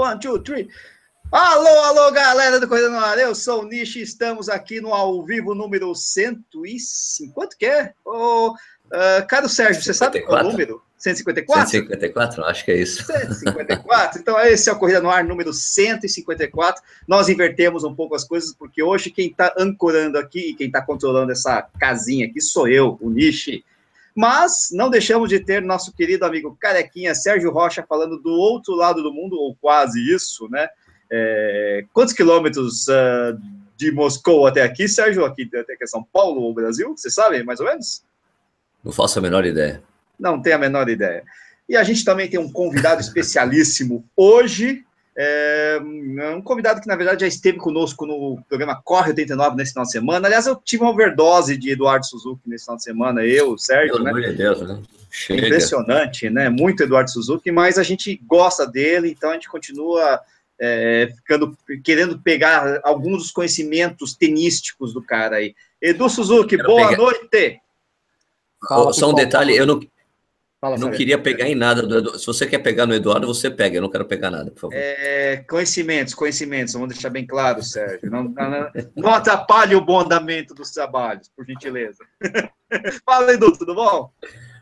One, two, three. Alô, alô, galera do Corrida no Ar, eu sou o Nish, estamos aqui no ao vivo número 105, quanto que é? Oh, uh, Caro Sérgio, você 154? sabe qual é o número? 154? 154? Acho que é isso. 154. Então, esse é o Corrida no Ar número 154. Nós invertemos um pouco as coisas, porque hoje quem está ancorando aqui e quem está controlando essa casinha aqui sou eu, o Nishi. Mas não deixamos de ter nosso querido amigo Carequinha, Sérgio Rocha, falando do outro lado do mundo, ou quase isso, né? É, quantos quilômetros uh, de Moscou até aqui, Sérgio? Aqui até aqui é São Paulo ou Brasil? Você sabe, mais ou menos? Não faço a menor ideia. Não tenho a menor ideia. E a gente também tem um convidado especialíssimo hoje. É, um convidado que, na verdade, já esteve conosco no programa Corre 89 nesse final de semana. Aliás, eu tive uma overdose de Eduardo Suzuki nesse final de semana, eu, Sérgio, Pelo né? amor de Deus, né? Chega. Impressionante, né? Muito Eduardo Suzuki, mas a gente gosta dele, então a gente continua é, ficando querendo pegar alguns dos conhecimentos tenísticos do cara aí. Edu Suzuki, Quero boa pegar- noite. Fala, Só um detalhe, eu não, Fala, não queria pegar em nada do Eduardo. Se você quer pegar no Eduardo, você pega. Eu não quero pegar nada, por favor. É, conhecimentos, conhecimentos, vamos deixar bem claro, Sérgio. Não, não, não atrapalhe o bom andamento dos trabalhos, por gentileza. Fala, Edu, tudo bom?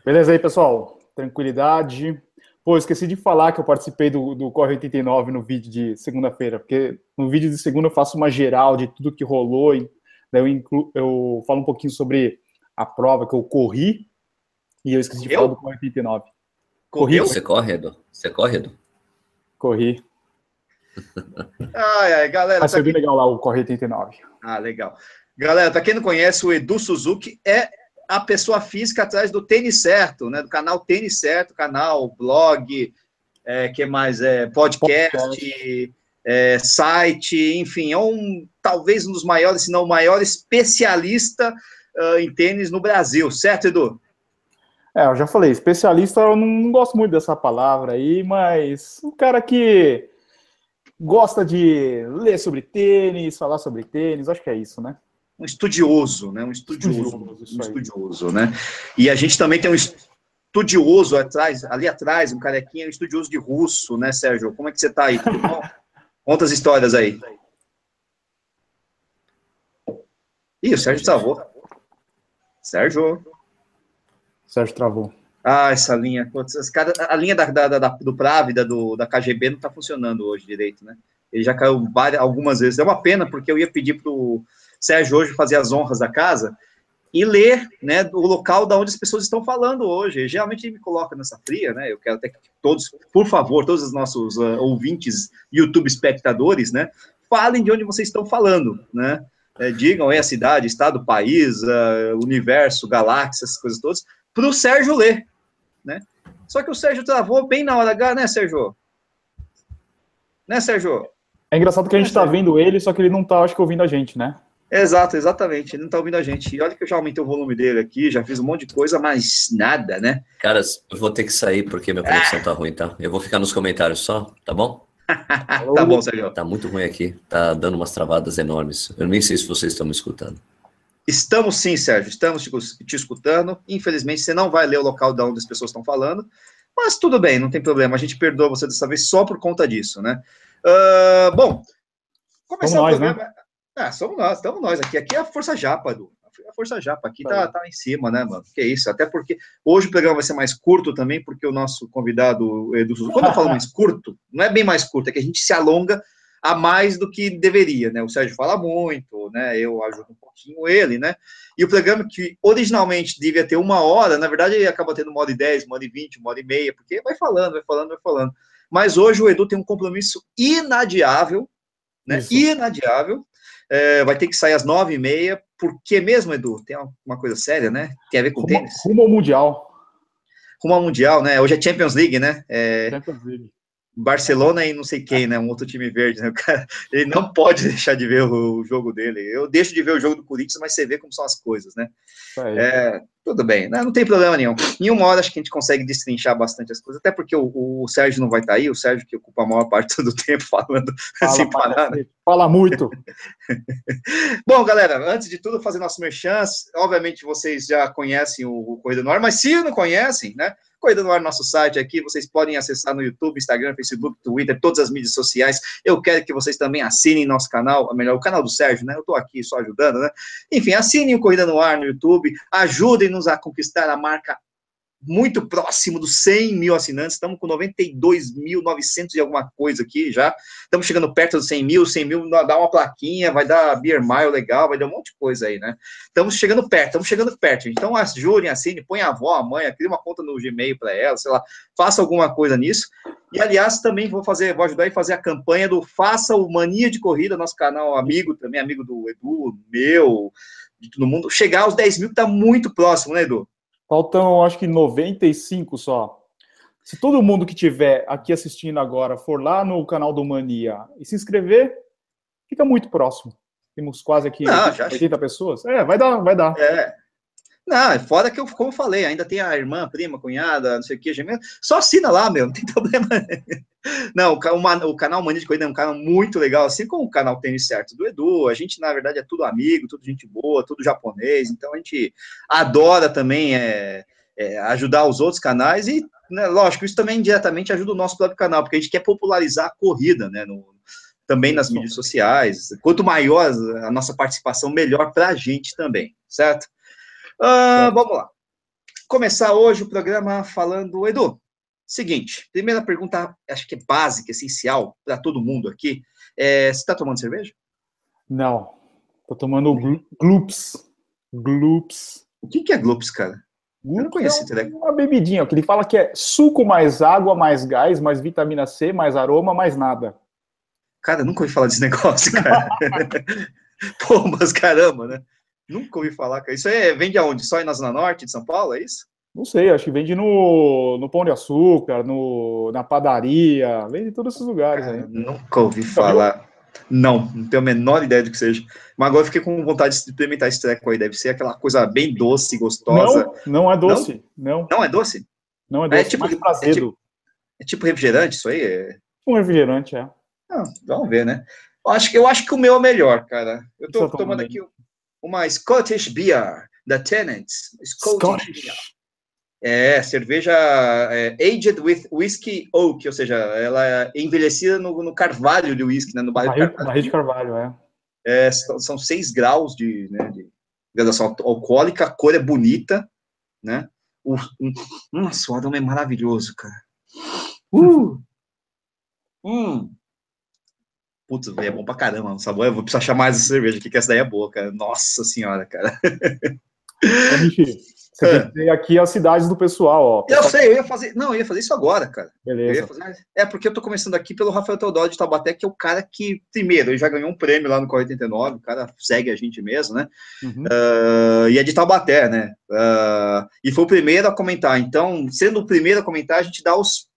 Beleza aí, pessoal? Tranquilidade. Pô, esqueci de falar que eu participei do, do Corre 89 no vídeo de segunda-feira, porque no vídeo de segunda eu faço uma geral de tudo que rolou, e daí eu, inclu, eu falo um pouquinho sobre a prova que eu corri, e eu esqueci de falar do Corre 89. Correu? Você corre, Edu? Você corre, Edu? Corri. Ai, ai, galera, Mas tá foi bem aqui... legal lá o Corre 89. Ah, legal. Galera, para quem não conhece, o Edu Suzuki é a pessoa física atrás do Tênis Certo, né? Do canal Tênis Certo, canal, blog, é, que mais? É, podcast, é, site, enfim, é um talvez um dos maiores, se não o maior especialista ah, em tênis no Brasil, certo, Edu? É, eu já falei, especialista eu não, gosto muito dessa palavra aí, mas um cara que gosta de ler sobre tênis, falar sobre tênis, acho que é isso, né? Um estudioso, né? Um estudioso, Estudioso, um estudioso, né? E a gente também tem um estudioso atrás, ali atrás, um carequinha, um estudioso de russo, né, Sérgio? Como é que você tá aí? Tudo bom? Conta as histórias aí. Ih, o Sérgio travou. Sérgio. Sérgio travou. Ah, essa linha. a linha da, da- da- do Právida, do, da KGB, não tá funcionando hoje direito, né? Ele já caiu várias, algumas vezes. É uma pena, porque eu ia pedir pro Sérgio hoje fazer as honras da casa e ler, né, o local da onde as pessoas estão falando hoje. Geralmente ele me coloca nessa fria, né? Eu quero até que todos, por favor, todos os nossos ah, ouvintes, YouTube espectadores, né, falem de onde vocês estão falando, né? É, digam aí a cidade, estado, país, ah, universo, galáxia, essas coisas todas, para o Sérgio ler, né? Só que o Sérgio travou bem na hora H, né, Sérgio? Né, Sérgio? É engraçado que a gente tá vendo ele, só que ele não tá, acho que, ouvindo a gente, né? Exato, exatamente. Ele não tá ouvindo a gente. E olha que eu já aumentei o volume dele aqui, já fiz um monte de coisa, mas nada, né? Caras, eu vou ter que sair porque minha conexão tá ruim, tá? Eu vou ficar nos comentários só, tá bom? tá bom, Sérgio. Tá muito ruim aqui. Tá dando umas travadas enormes. Eu nem sei se vocês estão me escutando. Estamos sim, Sérgio, estamos te, escutando. Infelizmente, você não vai ler o local de onde as pessoas estão falando, mas tudo bem, não tem problema. A gente perdoa você dessa vez só por conta disso, né? Ah, bom, começar Somos o nós, programa. Ah, somos nós, estamos nós aqui. Aqui é a Força Japa, Edu. A Força Japa aqui tá, tá em cima, né, mano? Que isso, até porque hoje o programa vai ser mais curto também, porque o nosso convidado Edu quando eu falo mais curto, não é bem mais curto, é que a gente se alonga a mais do que deveria, né? O Sérgio fala muito, né? Eu ajudo um pouquinho ele, né? E o programa que originalmente devia ter uma hora, na verdade ele acaba tendo uma hora e dez, uma hora e vinte, uma hora e meia, porque vai falando, vai falando, vai falando. Mas hoje o Edu tem um compromisso inadiável, né? Isso. Inadiável. É, vai ter que sair às nove e meia, porque mesmo, Edu, tem uma coisa séria, né? Tem a ver com Rumo, tênis. rumo ao Mundial. Rumo ao Mundial, né? Hoje é Champions League, né? É, Champions League. Barcelona e não sei quem, né? Um outro time verde, né? O cara, ele não pode deixar de ver o, o jogo dele. Eu deixo de ver o jogo do Corinthians, mas você vê como são as coisas, né? É, Tudo bem, né? não tem problema nenhum. Em uma hora acho que a gente consegue destrinchar bastante as coisas, até porque o, o Sérgio não vai estar tá aí, o Sérgio que ocupa a maior parte do tempo falando Fala, sem parar. Né? Fala muito. Bom, galera, antes de tudo, fazer nosso merchans, obviamente vocês já conhecem o, o Corrida no Ar, mas se não conhecem, né? Corrida no Ar, nosso site aqui, vocês podem acessar no YouTube, Instagram, Facebook, Twitter, todas as mídias sociais. Eu quero que vocês também assinem nosso canal, melhor, o canal do Sérgio, né? Eu tô aqui só ajudando, né? Enfim, assinem o Corrida no Ar no YouTube, ajudem-nos a conquistar a marca muito próximo dos 100 mil assinantes, estamos com 92.900 e alguma coisa aqui já, estamos chegando perto dos 100 mil, 100 mil dá uma plaquinha, vai dar beer mile legal, vai dar um monte de coisa aí, né? Estamos chegando perto, estamos chegando perto, então ajudem, assine, põe a avó, a mãe, cria uma conta no Gmail para ela, sei lá, faça alguma coisa nisso, e aliás, também vou fazer, vou ajudar a fazer a campanha do Faça o Mania de Corrida, nosso canal amigo, também amigo do Edu, meu, de todo mundo, chegar aos 10 mil, que tá muito próximo, né, Edu? Faltam, acho que 95 só. Se todo mundo que tiver aqui assistindo agora for lá no canal do Mania e se inscrever, fica muito próximo. Temos quase aqui não, 80 pessoas. É, vai dar, vai dar. É. Não, é fora que eu, como eu falei, ainda tem a irmã, prima, cunhada, não sei o que, gemendo. Só assina lá, meu, não tem problema. Não, o, o canal Mania de Corrida é um canal muito legal, assim como o canal Tênis Certo do Edu. A gente, na verdade, é tudo amigo, tudo gente boa, tudo japonês. Então a gente adora também é, é, ajudar os outros canais e, né, lógico, isso também indiretamente ajuda o nosso próprio canal, porque a gente quer popularizar a corrida, né? No, também nas mídias sociais. Quanto maior a nossa participação, melhor para a gente também, certo? Uh, vamos lá. Começar hoje o programa falando, Edu, seguinte, primeira pergunta, acho que é básica, essencial para todo mundo aqui. É, você está tomando cerveja? Não, tô tomando Gloops. Gloops. O que, que é Gloops, cara? Eu não conheço é uma bebidinha, que ele fala que é suco mais água, mais gás, mais vitamina C, mais aroma, mais nada. Cara, nunca ouvi falar desse negócio, cara. Pô, mas caramba, né? Nunca ouvi falar, cara. Isso é, vende aonde? Só aí na Zona Norte de São Paulo, é isso? Não sei, acho que vende no, no Pão de Açúcar, no, na padaria, vende em todos esses lugares aí. Nunca ouvi falar. Não, não tenho a menor ideia do que seja. Mas agora eu fiquei com vontade de experimentar esse treco aí. Deve ser aquela coisa bem doce, gostosa. Não, não é doce. Não? Não, não é doce? Não é, é doce. É tipo, é tipo, é tipo refrigerante isso aí? É... Um refrigerante, é. Ah, vamos ver, né? Eu acho, que, eu acho que o meu é melhor, cara. Eu tô tomando aqui uma Scottish Beer, da Tenants. Scottish, Scottish. Beer. É, cerveja é, aged with whiskey oak, ou seja, ela é envelhecida no, no carvalho de whisky, né, no barril, barril, de carvalho. Barril de carvalho, é. é são, seis graus de, né, de graduação alcoólica, a cor é bonita, né? O, um, nossa, o aroma é maravilhoso, cara. Uh! Hum! Putz, é bom pra caramba o sabor. Eu vou precisar achar mais essa cerveja aqui, que essa daí é boa, cara. Nossa senhora, cara. Você é. tem aqui as cidades do pessoal, ó. Eu sei, eu ia fazer. Não, eu ia fazer isso agora, cara. Beleza. Fazer, é porque eu tô começando aqui pelo Rafael Teodoro de Taubaté, que é o cara que, primeiro, ele já ganhou um prêmio lá no Corre 89, o cara segue a gente mesmo, né? Uhum. Uh, e é de Taubaté, né? Uh, e foi o primeiro a comentar. Então, sendo o primeiro a comentar, a gente dá os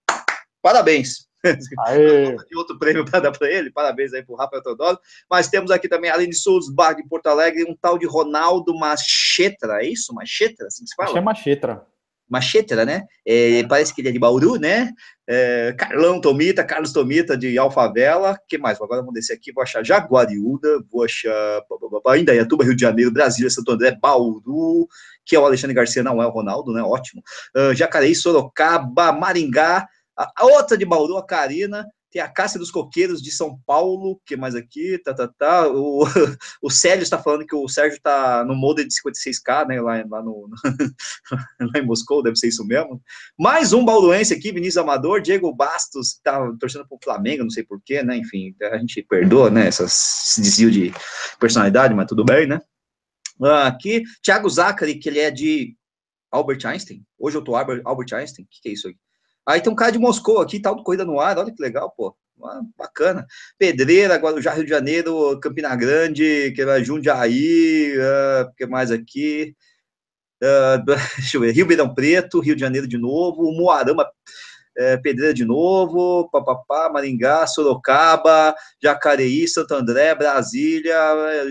parabéns. de outro prêmio para dar para ele, parabéns aí para o Rafael Teodoro. Mas temos aqui também, além de Souza Bar de Porto Alegre, um tal de Ronaldo Machetra, é isso? Machetra, assim que se fala? É Machetra. Machetra, né? É, parece que ele é de Bauru, né? É, Carlão Tomita, Carlos Tomita de Alfavela. que mais? Agora vamos descer aqui, vou achar Jaguariúda, vou achar Indaiatuba, Rio de Janeiro, Brasília, Santo André, Bauru, que é o Alexandre Garcia, não é o Ronaldo, né? Ótimo. Uh, Jacareí, Sorocaba, Maringá, a, outra de Bauru, a Karina, tem a Cássia dos Coqueiros de São Paulo, que mais aqui, tá, tá, tá. O, o Célio está falando que o Sérgio está no molde de 56K, né, lá, lá, no, lá em Moscou, deve ser isso mesmo. Mais um bauruense aqui, Vinícius Amador, Diego Bastos, tá torcendo pro Flamengo, não sei porquê, né, enfim, a gente perdoa, né, essas, esse desvio de personalidade, mas tudo bem, né. Aqui, Thiago Zachary, que ele é de Albert Einstein, hoje eu tô Albert, Albert Einstein, o que, que é isso aí? Aí tem um cara de Moscou aqui, tal, do Corrida no Ar, olha que legal, pô. Ah, bacana. Pedreira, Guarujá, Rio de Janeiro, Campina Grande, que é Jundiaí, uh, que mais aqui? Uh, deixa eu ver, Rio Beirão Preto, Rio de Janeiro de novo, Moarama, é, Pedreira de novo, Papapá, Maringá, Sorocaba, Jacareí, Santo André, Brasília,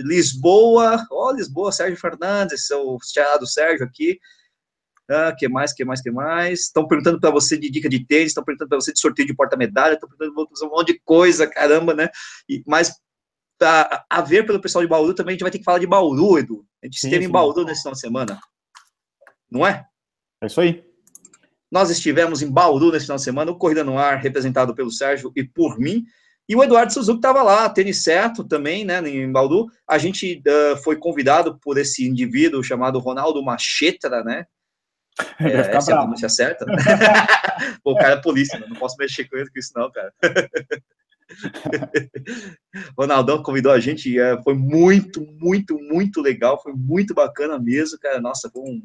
Lisboa, ó, Lisboa, Sérgio Fernandes, seu charado Sérgio aqui, Ah, que mais, que mais, que mais? Estão perguntando para você de dica de tênis, estão perguntando para você de sorteio de porta-medalha, estão perguntando um monte de coisa, caramba, né? E, mas a, a, ver pelo pessoal de Bauru também, a gente vai ter que falar de Bauru, Edu. A gente sim, esteve sim. em Bauru nesse final de semana. Não é? É isso aí. Nós estivemos em Bauru nesse final de semana, o Corrida no Ar, representado pelo Sérgio e por mim, e o Eduardo Suzuki estava lá, tênis certo também, né, em Bauru. A gente uh, foi convidado por esse indivíduo chamado Ronaldo Machetra, né? É, essa é a pronúncia certa. Né? Pô, o cara é polícia, né? não posso mexer com ele com isso não, cara. Ronaldão convidou a gente, é, foi muito, muito, muito legal, foi muito bacana mesmo, cara. Nossa, um,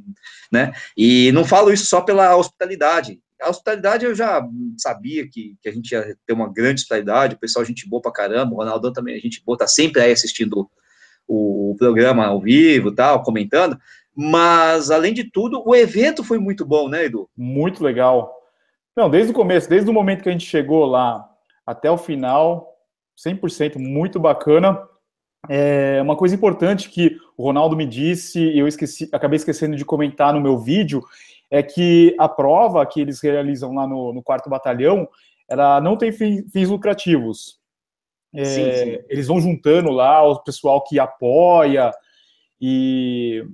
né? E não falo isso só pela hospitalidade. A hospitalidade eu já sabia que, que a gente ia ter uma grande hospitalidade, o pessoal, gente boa pra caramba, o Ronaldão também, a gente boa, tá sempre aí assistindo o, o programa ao vivo tal, comentando. Mas, além de tudo, o evento foi muito bom, né, Edu? Muito legal. Não, desde o começo, desde o momento que a gente chegou lá até o final, 100% muito bacana. É uma coisa importante que o Ronaldo me disse e eu esqueci, acabei esquecendo de comentar no meu vídeo é que a prova que eles realizam lá no, no quarto batalhão, ela não tem fins lucrativos. É, sim, sim. Eles vão juntando lá o pessoal que apoia e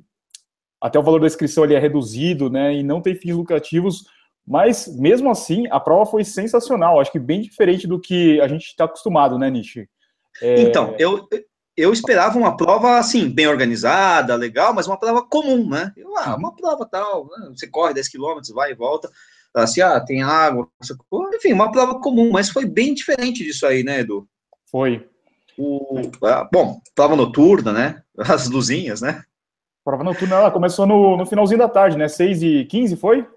até o valor da inscrição ali é reduzido, né? E não tem fins lucrativos mas, mesmo assim, a prova foi sensacional. Acho que bem diferente do que a gente está acostumado, né, Nishi? É... Então, eu, eu esperava uma prova, assim, bem organizada, legal, mas uma prova comum, né? Eu, ah, uma prova tal, né? você corre 10 quilômetros, vai e volta, assim, ah, tem água, enfim, uma prova comum, mas foi bem diferente disso aí, né, Edu? Foi. O, ah, bom, prova noturna, né? As luzinhas, né? Prova noturna, ela começou no, no finalzinho da tarde, né? 6 e 15 foi?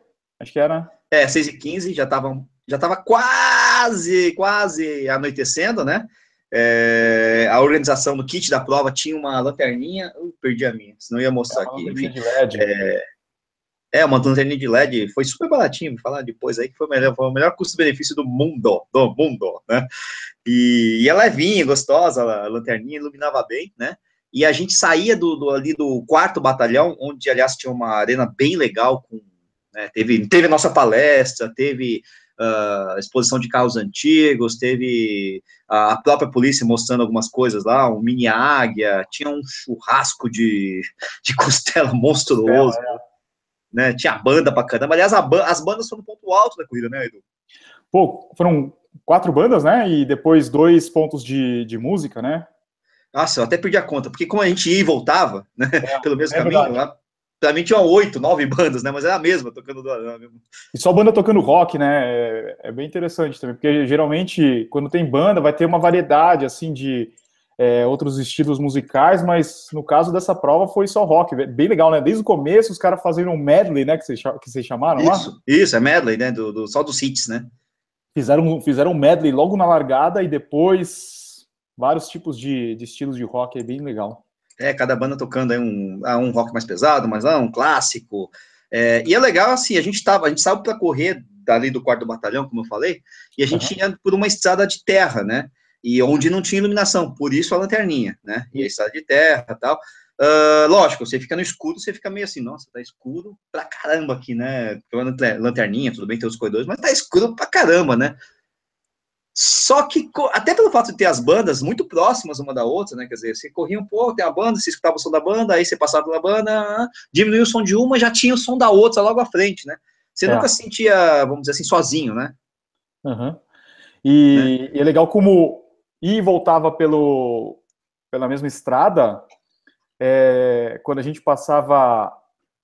Acho que era. É, 6 e 15 já estava já tava quase, quase anoitecendo, né? É, a organização do kit da prova tinha uma lanterninha, eu perdi a minha, senão ia mostrar é aqui. Enfim, de LED. É, é, uma lanterninha de LED, foi super baratinho, vou falar depois aí que foi o melhor, foi o melhor custo-benefício do mundo, do mundo, né? E, e é levinha, gostosa, a lanterninha iluminava bem, né? E a gente saía do, do, ali do quarto batalhão, onde, aliás, tinha uma arena bem legal, com né? Teve, teve nossa palestra, teve uh, exposição de carros antigos, teve a própria polícia mostrando algumas coisas lá, um mini águia, tinha um churrasco de, de costela monstruoso, é, é. né? Tinha banda pra caramba. Aliás, ba as bandas foram um ponto alto da corrida, né, Edu? Pô, foram quatro bandas, né? E depois dois pontos de, de música, né? Nossa, eu até perdi a conta, porque como a gente ia e voltava, né, é, pelo mesmo é caminho, lá, Pra mim tinha oito, nove bandas, né? Mas era a mesma, tocando. E só banda tocando rock, né? É, é, bem interessante também, porque geralmente, quando tem banda, vai ter uma variedade, assim, de é, outros estilos musicais, mas no caso dessa prova foi só rock. Bem legal, né? Desde o começo, os caras fazendo um medley, né? Que vocês, que vocês chamaram isso, lá? Isso, é medley, né? Do, do, só dos hits, né? Fizeram, fizeram um medley logo na largada e depois vários tipos de, de estilos de rock, é bem legal. É, cada banda tocando aí um, ah, um rock mais pesado, mas ah, um clássico. É, e é legal, assim, a gente tava, a gente saiu para correr dali do quarto batalhão, como eu falei, e a gente uhum. ia por uma estrada de terra, né? E onde não tinha iluminação, por isso a lanterninha, né? E a estrada de terra tal. Uh, lógico, você fica no escuro, você fica meio assim, nossa, tá escuro pra caramba aqui, né? Lanterninha, tudo bem, tem os corredores, mas tá escuro pra caramba, né? Só que, até pelo fato de ter as bandas muito próximas uma da outra, né? Quer dizer, você corria um pouco, tem a banda, você escutava o som da banda, aí você passava pela banda, diminuía o som de uma, já tinha o som da outra logo à frente, né? Você é. nunca se sentia, vamos dizer assim, sozinho, né? Uhum. E, né? e, é legal como ir e voltava pelo, pela mesma estrada, é, quando a gente passava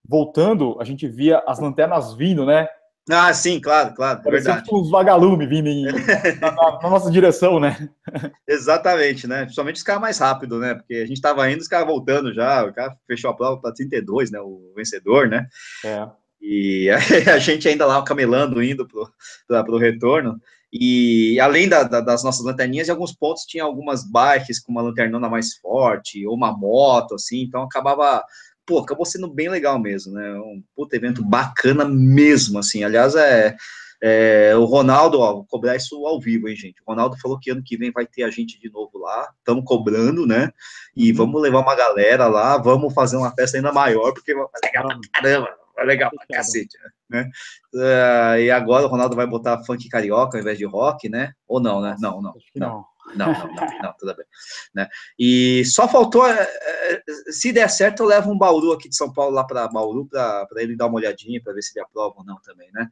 voltando, a gente via as lanternas vindo, né? Ah, sim, claro, claro, é Parecia verdade. Tipo uns vagalumes vindo em, na, na, nossa direção, né? Exatamente, né? Principalmente os caras mais rápido, né? Porque a gente estava indo, os caras voltando já, o cara fechou a prova para 32, né? O vencedor, né? É. E a, a gente ainda lá camelando, indo para o retorno. E além da, da, das nossas lanterninhas, em alguns pontos tinha algumas bikes com uma lanternona mais forte, ou uma moto, assim, então acabava pô, acabou sendo bem legal mesmo, né? Um puto evento bacana mesmo, assim. Aliás, é, é o Ronaldo, ó, vou cobrar isso ao vivo, hein, gente? O Ronaldo falou que ano que vem vai ter a gente de novo lá, estamos cobrando, né? E uhum. vamos levar uma galera lá, vamos fazer uma festa ainda maior, porque vai legal pra caramba. Legal pra cacete, né? Uh, e agora o Ronaldo vai botar funk carioca ao invés de rock, né? Ou não, né? Não, não. não. Não, não, não, não, tudo bem. Né? E só faltou, é, é, se der certo, eu levo um Bauru aqui de São Paulo lá para Bauru para ele dar uma olhadinha para ver se ele aprova ou não também, né?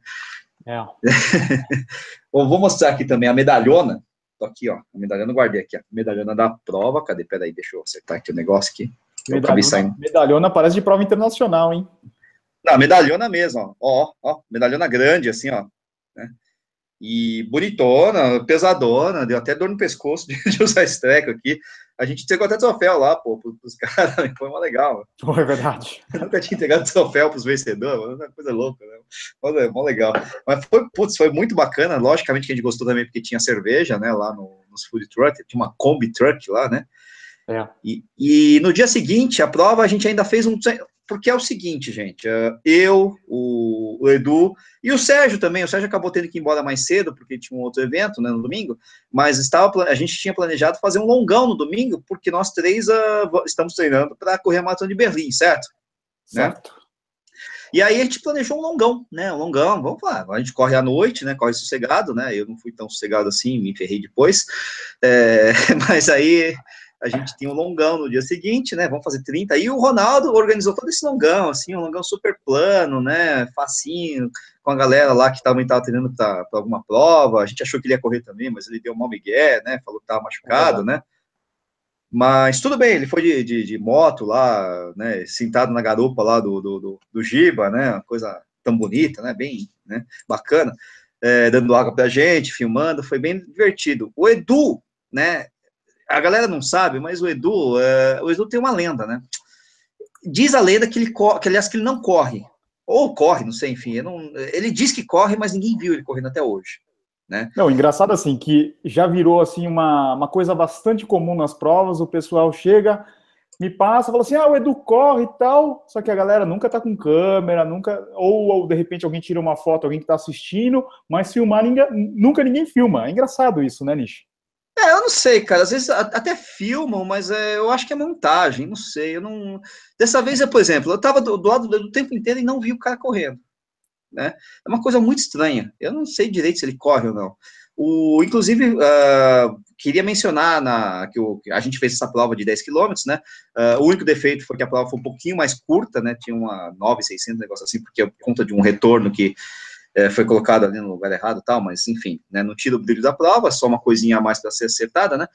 É. Bom, vou mostrar aqui também a medalhona. Tô aqui, ó. A medalhona, guardei aqui, a medalhona da prova. Cadê? Peraí, deixa eu acertar aqui o negócio aqui. Medalhona, medalhona parece de prova internacional, hein? Não, medalhona mesmo, ó. Ó, ó medalhona grande, assim, ó. Né? E bonitona, pesadona, deu até dor no pescoço de, usar esse treco aqui. A gente entregou até troféu lá, pô, pros caras, foi uma legal. Foi verdade. Eu nunca tinha entregado troféu pros vencedores, uma coisa louca, né? Foi, mó legal. Mas foi, putz, foi muito bacana, logicamente que a gente gostou também porque tinha cerveja, né, lá no, nos food truck, tinha uma Kombi Truck lá, né? É. E, e no dia seguinte, a prova, a gente ainda fez um, porque é o seguinte, gente, é, eu, o, o, Edu e o Sérgio também, o Sérgio acabou tendo que ir embora mais cedo, porque tinha um outro evento, né, no domingo, mas estava, a gente tinha planejado fazer um longão no domingo, porque nós três uh, estamos treinando para correr a maratona de Berlim, certo? Né? Certo. Né? E aí a gente planejou um longão, né, um longão, vamos lá, a gente corre à noite, né, corre sossegado, né, eu não fui tão sossegado assim, me ferrei depois, é, mas aí a gente tinha um longão no dia seguinte, né? Vamos fazer 30. E o Ronaldo organizou todo esse longão, assim, um longão super plano, né? Facinho, com a galera lá que também estava treinando para alguma prova. A gente achou que ele ia correr também, mas ele deu mal migué, né? Falou que estava machucado, é né? Mas tudo bem, ele foi de, de, de, moto lá, né? Sentado na garupa lá do, do, do, do Giba, né? Uma coisa tão bonita, né? Bem né? bacana. É, dando água pra gente, filmando, foi bem divertido. O Edu, né? A galera não sabe, mas o Edu, é, o Edu tem uma lenda, né? Diz a lenda que ele, que, aliás, que ele não corre, ou corre, não sei, enfim, não, ele diz que corre, mas ninguém viu ele correndo até hoje, né? Não, engraçado assim, que já virou, assim, uma, uma coisa bastante comum nas provas, o pessoal chega, me passa, fala assim, ah, o Edu corre e tal, só que a galera nunca tá com câmera, nunca, ou, ou de repente alguém tira uma foto, alguém que tá assistindo, mas filmar, ninguém, nunca ninguém filma, é engraçado isso, né, Nish? É, eu não sei, cara. Às vezes até filmam, mas é, eu acho que é montagem, não sei. Eu não. Dessa vez, é, por exemplo, eu estava do, do, lado do tempo inteiro e não vi o cara correndo. Né? É uma coisa muito estranha. Eu não sei direito se ele corre ou não. O, inclusive, uh, queria mencionar na, que o, a gente fez essa prova de 10 km, né? Uh, o único defeito foi que a prova foi um pouquinho mais curta, né? Tinha uma 9,600, negócio assim, porque por conta de um retorno que é, foi colocado ali no lugar errado tal, mas enfim, né, não tira o brilho da prova, só uma coisinha a mais para ser acertada, né?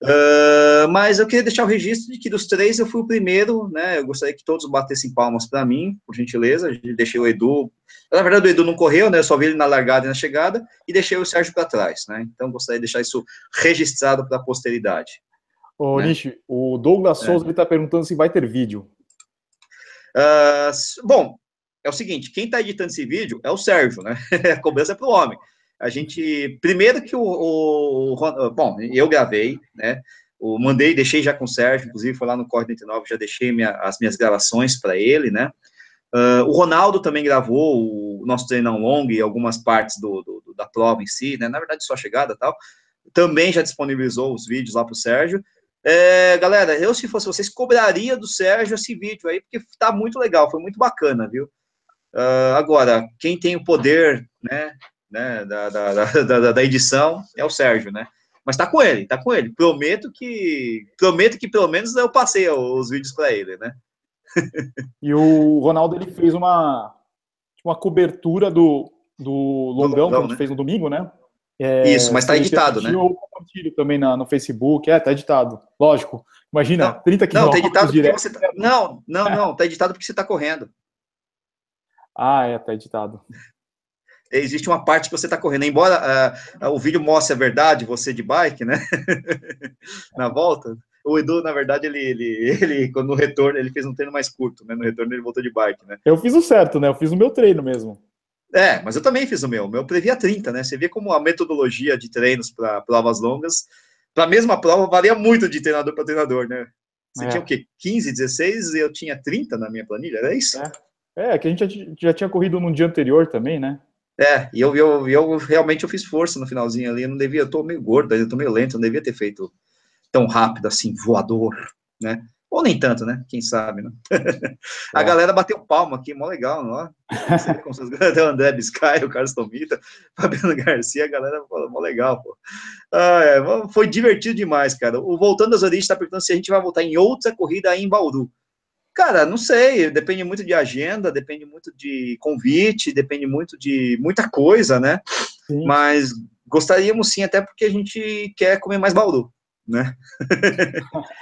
Uh, mas eu queria deixar o registro de que dos três eu fui o primeiro, né? Eu gostaria que todos batessem palmas para mim, por gentileza. Deixei o Edu. Na verdade, o Edu não correu, né? Eu só vi ele na largada e na chegada, e deixei o Sérgio para trás, né? Então, gostaria de deixar isso registrado para a posteridade. Ô, né? Nishi, o Douglas é. Souza está perguntando se vai ter vídeo. Uh, bom, é o seguinte, quem está editando esse vídeo é o Sérgio, né? a cobrança é para o homem. A gente, primeiro que o, o, bom, eu gravei, né? O mandei, deixei já com o Sérgio, inclusive foi lá no Corre 89, já deixei minha, as minhas gravações para ele, né? Uh, o Ronaldo também gravou o nosso treinão longo e algumas partes do, do, da prova em si, né? Na verdade, só a chegada tal. Também já disponibilizou os vídeos lá para o Sérgio. É, galera, eu, se fosse vocês, cobraria do Sérgio esse vídeo aí, porque tá muito legal, foi muito bacana, viu? Uh, agora, quem tem o poder, né, né da, da, da, da, edição é o Sérgio, né? Mas tá com ele, tá com ele. Prometo que, prometo que pelo menos eu passei os vídeos para ele, né? e o Ronaldo ele fez uma uma cobertura do, do longão, que a gente né? fez no domingo, né? É, Isso, mas tá editado, né? Eu compartilho também na, no Facebook, é, tá editado. Lógico. Imagina, não, 30 quilômetros. Não, tá editado porque você tá, Não, não, não, tá editado porque você tá correndo. Ah, é, tá editado. Existe uma parte que você está correndo, embora uh, o vídeo mostre a verdade, você de bike, né? na volta. O Edu, na verdade, ele, ele, ele, quando no retorno, ele fez um treino mais curto, né? No retorno ele voltou de bike, né? Eu fiz o certo, né? Eu fiz o meu treino mesmo. É, mas eu também fiz o meu. O meu previa 30, né? Você vê como a metodologia de treinos para provas longas, para a mesma prova, varia muito de treinador para treinador, né? Você é. tinha o quê? 15, 16 e eu tinha 30 na minha planilha, era isso? É. É, que a gente já, tinha corrido num dia anterior também, né? É, e eu, eu, eu realmente eu fiz força no finalzinho ali, eu não devia, eu tô meio gordo, eu tô meio lento, eu não devia ter feito tão rápido assim, voador, né? Ou nem tanto, né? Quem sabe, né? a é. galera bateu palma aqui, mó legal, não vocês... o André Biscay, o Carlos Tomita, Fabiano Garcia, a galera falou, mó legal, pô. Ah, é, foi divertido demais, cara. O Voltando às Origens está perguntando se a gente vai voltar em outra corrida aí em Bauru. Cara, não sei, depende muito de agenda, depende muito de convite, depende muito de muita coisa, né? Sim. Mas gostaríamos sim, até porque a gente quer comer mais Bauru, né?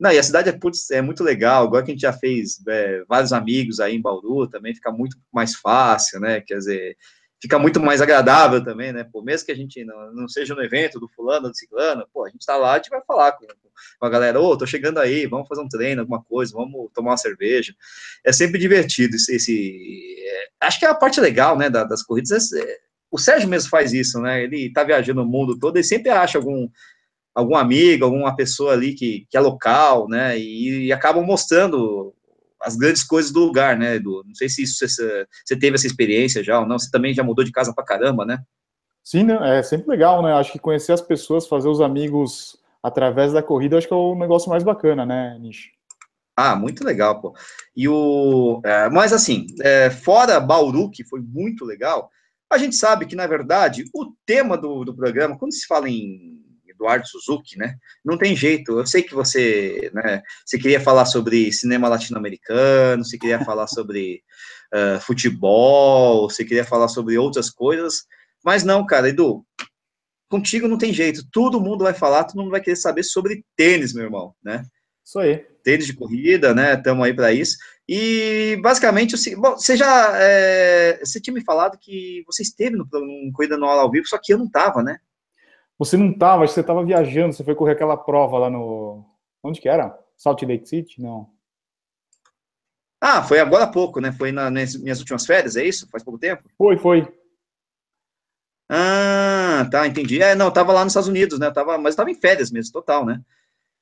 Não, e a cidade é, putz, é muito legal, igual que a gente já fez é, vários amigos aí em Bauru, também fica muito mais fácil, né? Quer dizer, fica muito mais agradável também, né? Pô, mesmo que a gente não, não seja no evento do fulano, do ciclano, pô, a gente tá lá, a gente vai falar com, com a galera, ô, oh, tô chegando aí, vamos fazer um treino, alguma coisa, vamos tomar uma cerveja. É sempre divertido esse, esse é, acho que é a parte legal, né, da, das corridas, é, é, o Sérgio mesmo faz isso, né, ele tá viajando o mundo todo e sempre acha algum algum amigo, alguma pessoa ali que, que é local, né, e, e acabam mostrando as grandes coisas do lugar, né, Edu? Não sei se isso você, você teve essa experiência já ou não, você também já mudou de casa pra caramba, né? Sim, né? é sempre legal, né? Acho que conhecer as pessoas, fazer os amigos através da corrida, acho que é o negócio mais bacana, né, Nish? Ah, muito legal, pô. E o, é, mas assim, é, fora Bauru, que foi muito legal, a gente sabe que, na verdade, o tema do, do programa, quando se fala em Eduardo Suzuki, né? Não tem jeito. Eu sei que você, né? Você queria falar sobre cinema latino-americano, você queria falar sobre uh, futebol, você queria falar sobre outras coisas, mas não, cara, Edu. Contigo não tem jeito. Todo mundo vai falar, todo mundo vai querer saber sobre tênis, meu irmão, né? Isso aí. Tênis de corrida, né? Estamos aí para isso. E basicamente, bom, você já é, você tinha me falado que você esteve no, no Corrida no ao vivo, só que eu não estava, né? Você não estava, você estava viajando, você foi correr aquela prova lá no. Onde que era? Salt Lake City? Não. Ah, foi agora há pouco, né? Foi nas minhas últimas férias, é isso? Faz pouco tempo? Foi, foi. Ah, tá, entendi. É, não, eu tava lá nos Estados Unidos, né? Eu tava, mas eu tava em férias mesmo, total, né?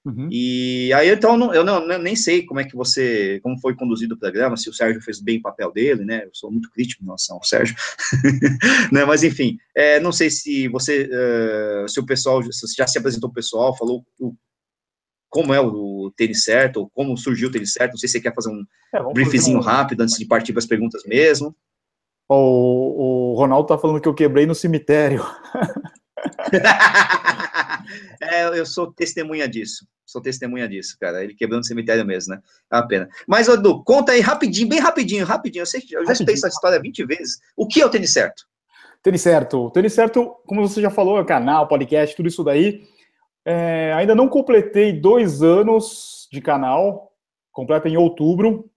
Uhum. E aí, então, não, eu não, nem sei como é que você, como foi conduzido o programa, se o Sérgio fez bem o papel dele, né? Eu sou muito crítico em relação ao Sérgio, né? Mas, enfim, é, não sei se você, uh, se o pessoal, se já se apresentou o pessoal, falou o, como é o, o tênis certo, ou como surgiu o tênis certo, não sei se você quer fazer um é, briefzinho um... rápido antes de partir para as perguntas mesmo. O, o Ronaldo tá falando que eu quebrei no cemitério. é, eu sou testemunha disso. Sou testemunha disso, cara. Ele quebrou no cemitério mesmo, né? É uma pena. Mas, Edu, conta aí rapidinho, bem rapidinho, rapidinho. Eu, sei, eu já escutei essa história 20 vezes. O que é o tênis certo? Tênis certo. Tênis certo, como você já falou, é canal, podcast, tudo isso daí. É, ainda não completei dois anos de canal. Completa em outubro.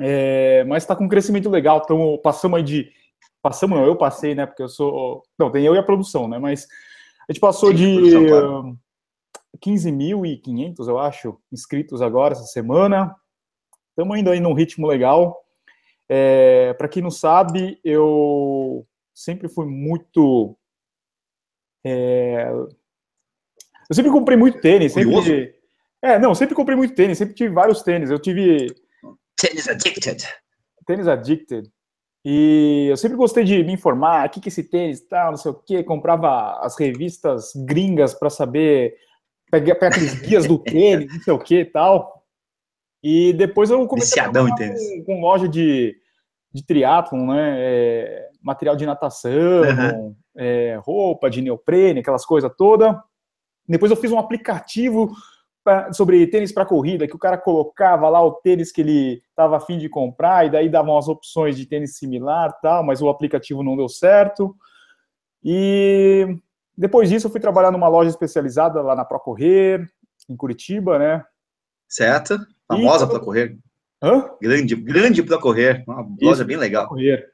É, mas está com um crescimento legal. Então, passamos aí de Passamos, não, eu passei, né? Porque eu sou. Não, tem eu e a produção, né? Mas a gente passou Sim, de produção, claro. 15.500, eu acho, inscritos agora essa semana. Estamos indo aí num ritmo legal. É, Para quem não sabe, eu sempre fui muito. É, eu sempre comprei muito tênis. Sempre, é, não, sempre comprei muito tênis, sempre tive vários tênis. Eu tive. Tênis Addicted. Tênis Addicted. E eu sempre gostei de me informar, o que, que esse tênis tal, não sei o quê, comprava as revistas gringas para saber, pegar, pegar aqueles guias do tênis, não sei o que tal. E depois eu comecei Viciadão a com, com loja de, de triatlon, né, é, material de natação, uhum. é, roupa de neoprene, aquelas coisas todas. Depois eu fiz um aplicativo pra, sobre tênis para corrida, que o cara colocava lá o tênis que ele estava afim de comprar, e daí davam as opções de tênis similar, tal, mas o aplicativo não deu certo. E depois disso eu fui trabalhar numa loja especializada lá na Procorrer, em Curitiba, né? Certo. Famosa para correr. Hã? Grande, grande para correr. Uma Isso, loja bem legal. Correr.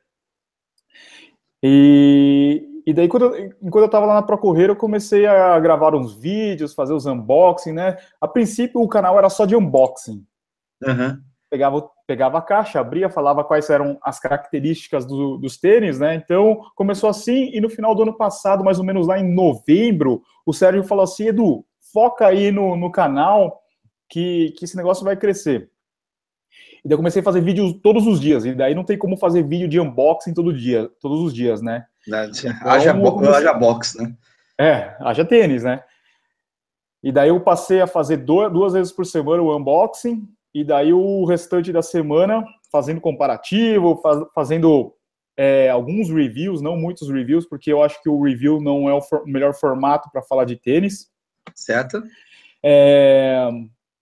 E, e daí, quando eu, enquanto eu estava lá na Procorrer, eu comecei a gravar uns vídeos, fazer os unboxing, né? A princípio, o canal era só de unboxing. Uhum. Pegava, pegava a caixa, abria, falava quais eram as características do, dos tênis, né? Então, começou assim, e no final do ano passado, mais ou menos lá em novembro, o Sérgio falou assim, Edu, foca aí no, no canal, que, que esse negócio vai crescer. E daí eu comecei a fazer vídeos todos os dias, e daí não tem como fazer vídeo de unboxing todo dia, todos os dias, né? Então, haja, bo haja box, né? É, haja tênis, né? E daí eu passei a fazer duas vezes por semana o unboxing, e daí o restante da semana fazendo comparativo, faz, fazendo é, alguns reviews, não muitos reviews, porque eu acho que o review não é o for, melhor formato para falar de tênis. Certo. É,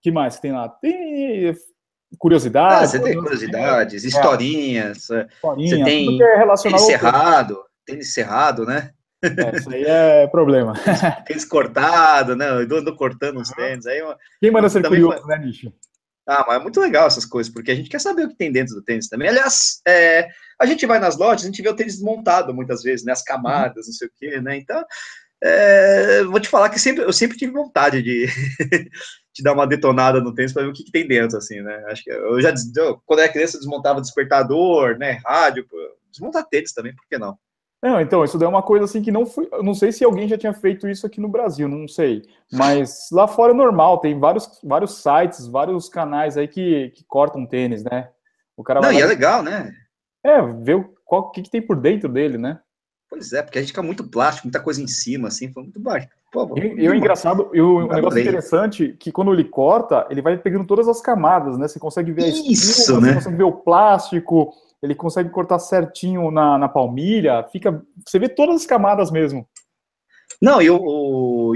que mais que tem lá? Tem curiosidades. Ah, você tem curiosidades, é. historinhas. É, historinha, você tem é relacionado tênis cerrado, tênis cerrado, né? É, isso aí é problema. Tênis cortado, né? Eu ando cortando os tênis. Aí, Quem manda ser curioso, foi... né, Nicho? Ah, mas é muito legal essas coisas, porque a gente quer saber o que tem dentro do tênis também. Aliás, é, a gente vai nas lojas, a gente vê o tênis desmontado muitas vezes, né? As camadas, não sei o quê, né? Então, é, vou te falar que sempre, eu sempre tive vontade de, de dar uma detonada no tênis para ver o que, que, tem dentro, assim, né? Acho que eu já, eu, quando era criança, eu desmontava despertador, né? Rádio, desmontar tênis também, por que não? Não, então, isso daí é uma coisa assim que não foi. Eu não sei se alguém já tinha feito isso aqui no Brasil, não sei. Mas lá fora é normal, tem vários, vários sites, vários canais aí que, que cortam tênis, né? O cara Não, e é legal, né? É, ver o qual, que, que tem por dentro dele, né? Pois é, porque a gente fica muito plástico, muita coisa em cima, assim, foi muito baixo. Pô, e, e o engraçado, e o, negócio interessante que quando ele corta, ele vai pegando todas as camadas, né? Você consegue ver Isso, espuma, né? você consegue ver o plástico, ele consegue cortar certinho na, na palmilha, fica. Você vê todas as camadas mesmo. Não, eu,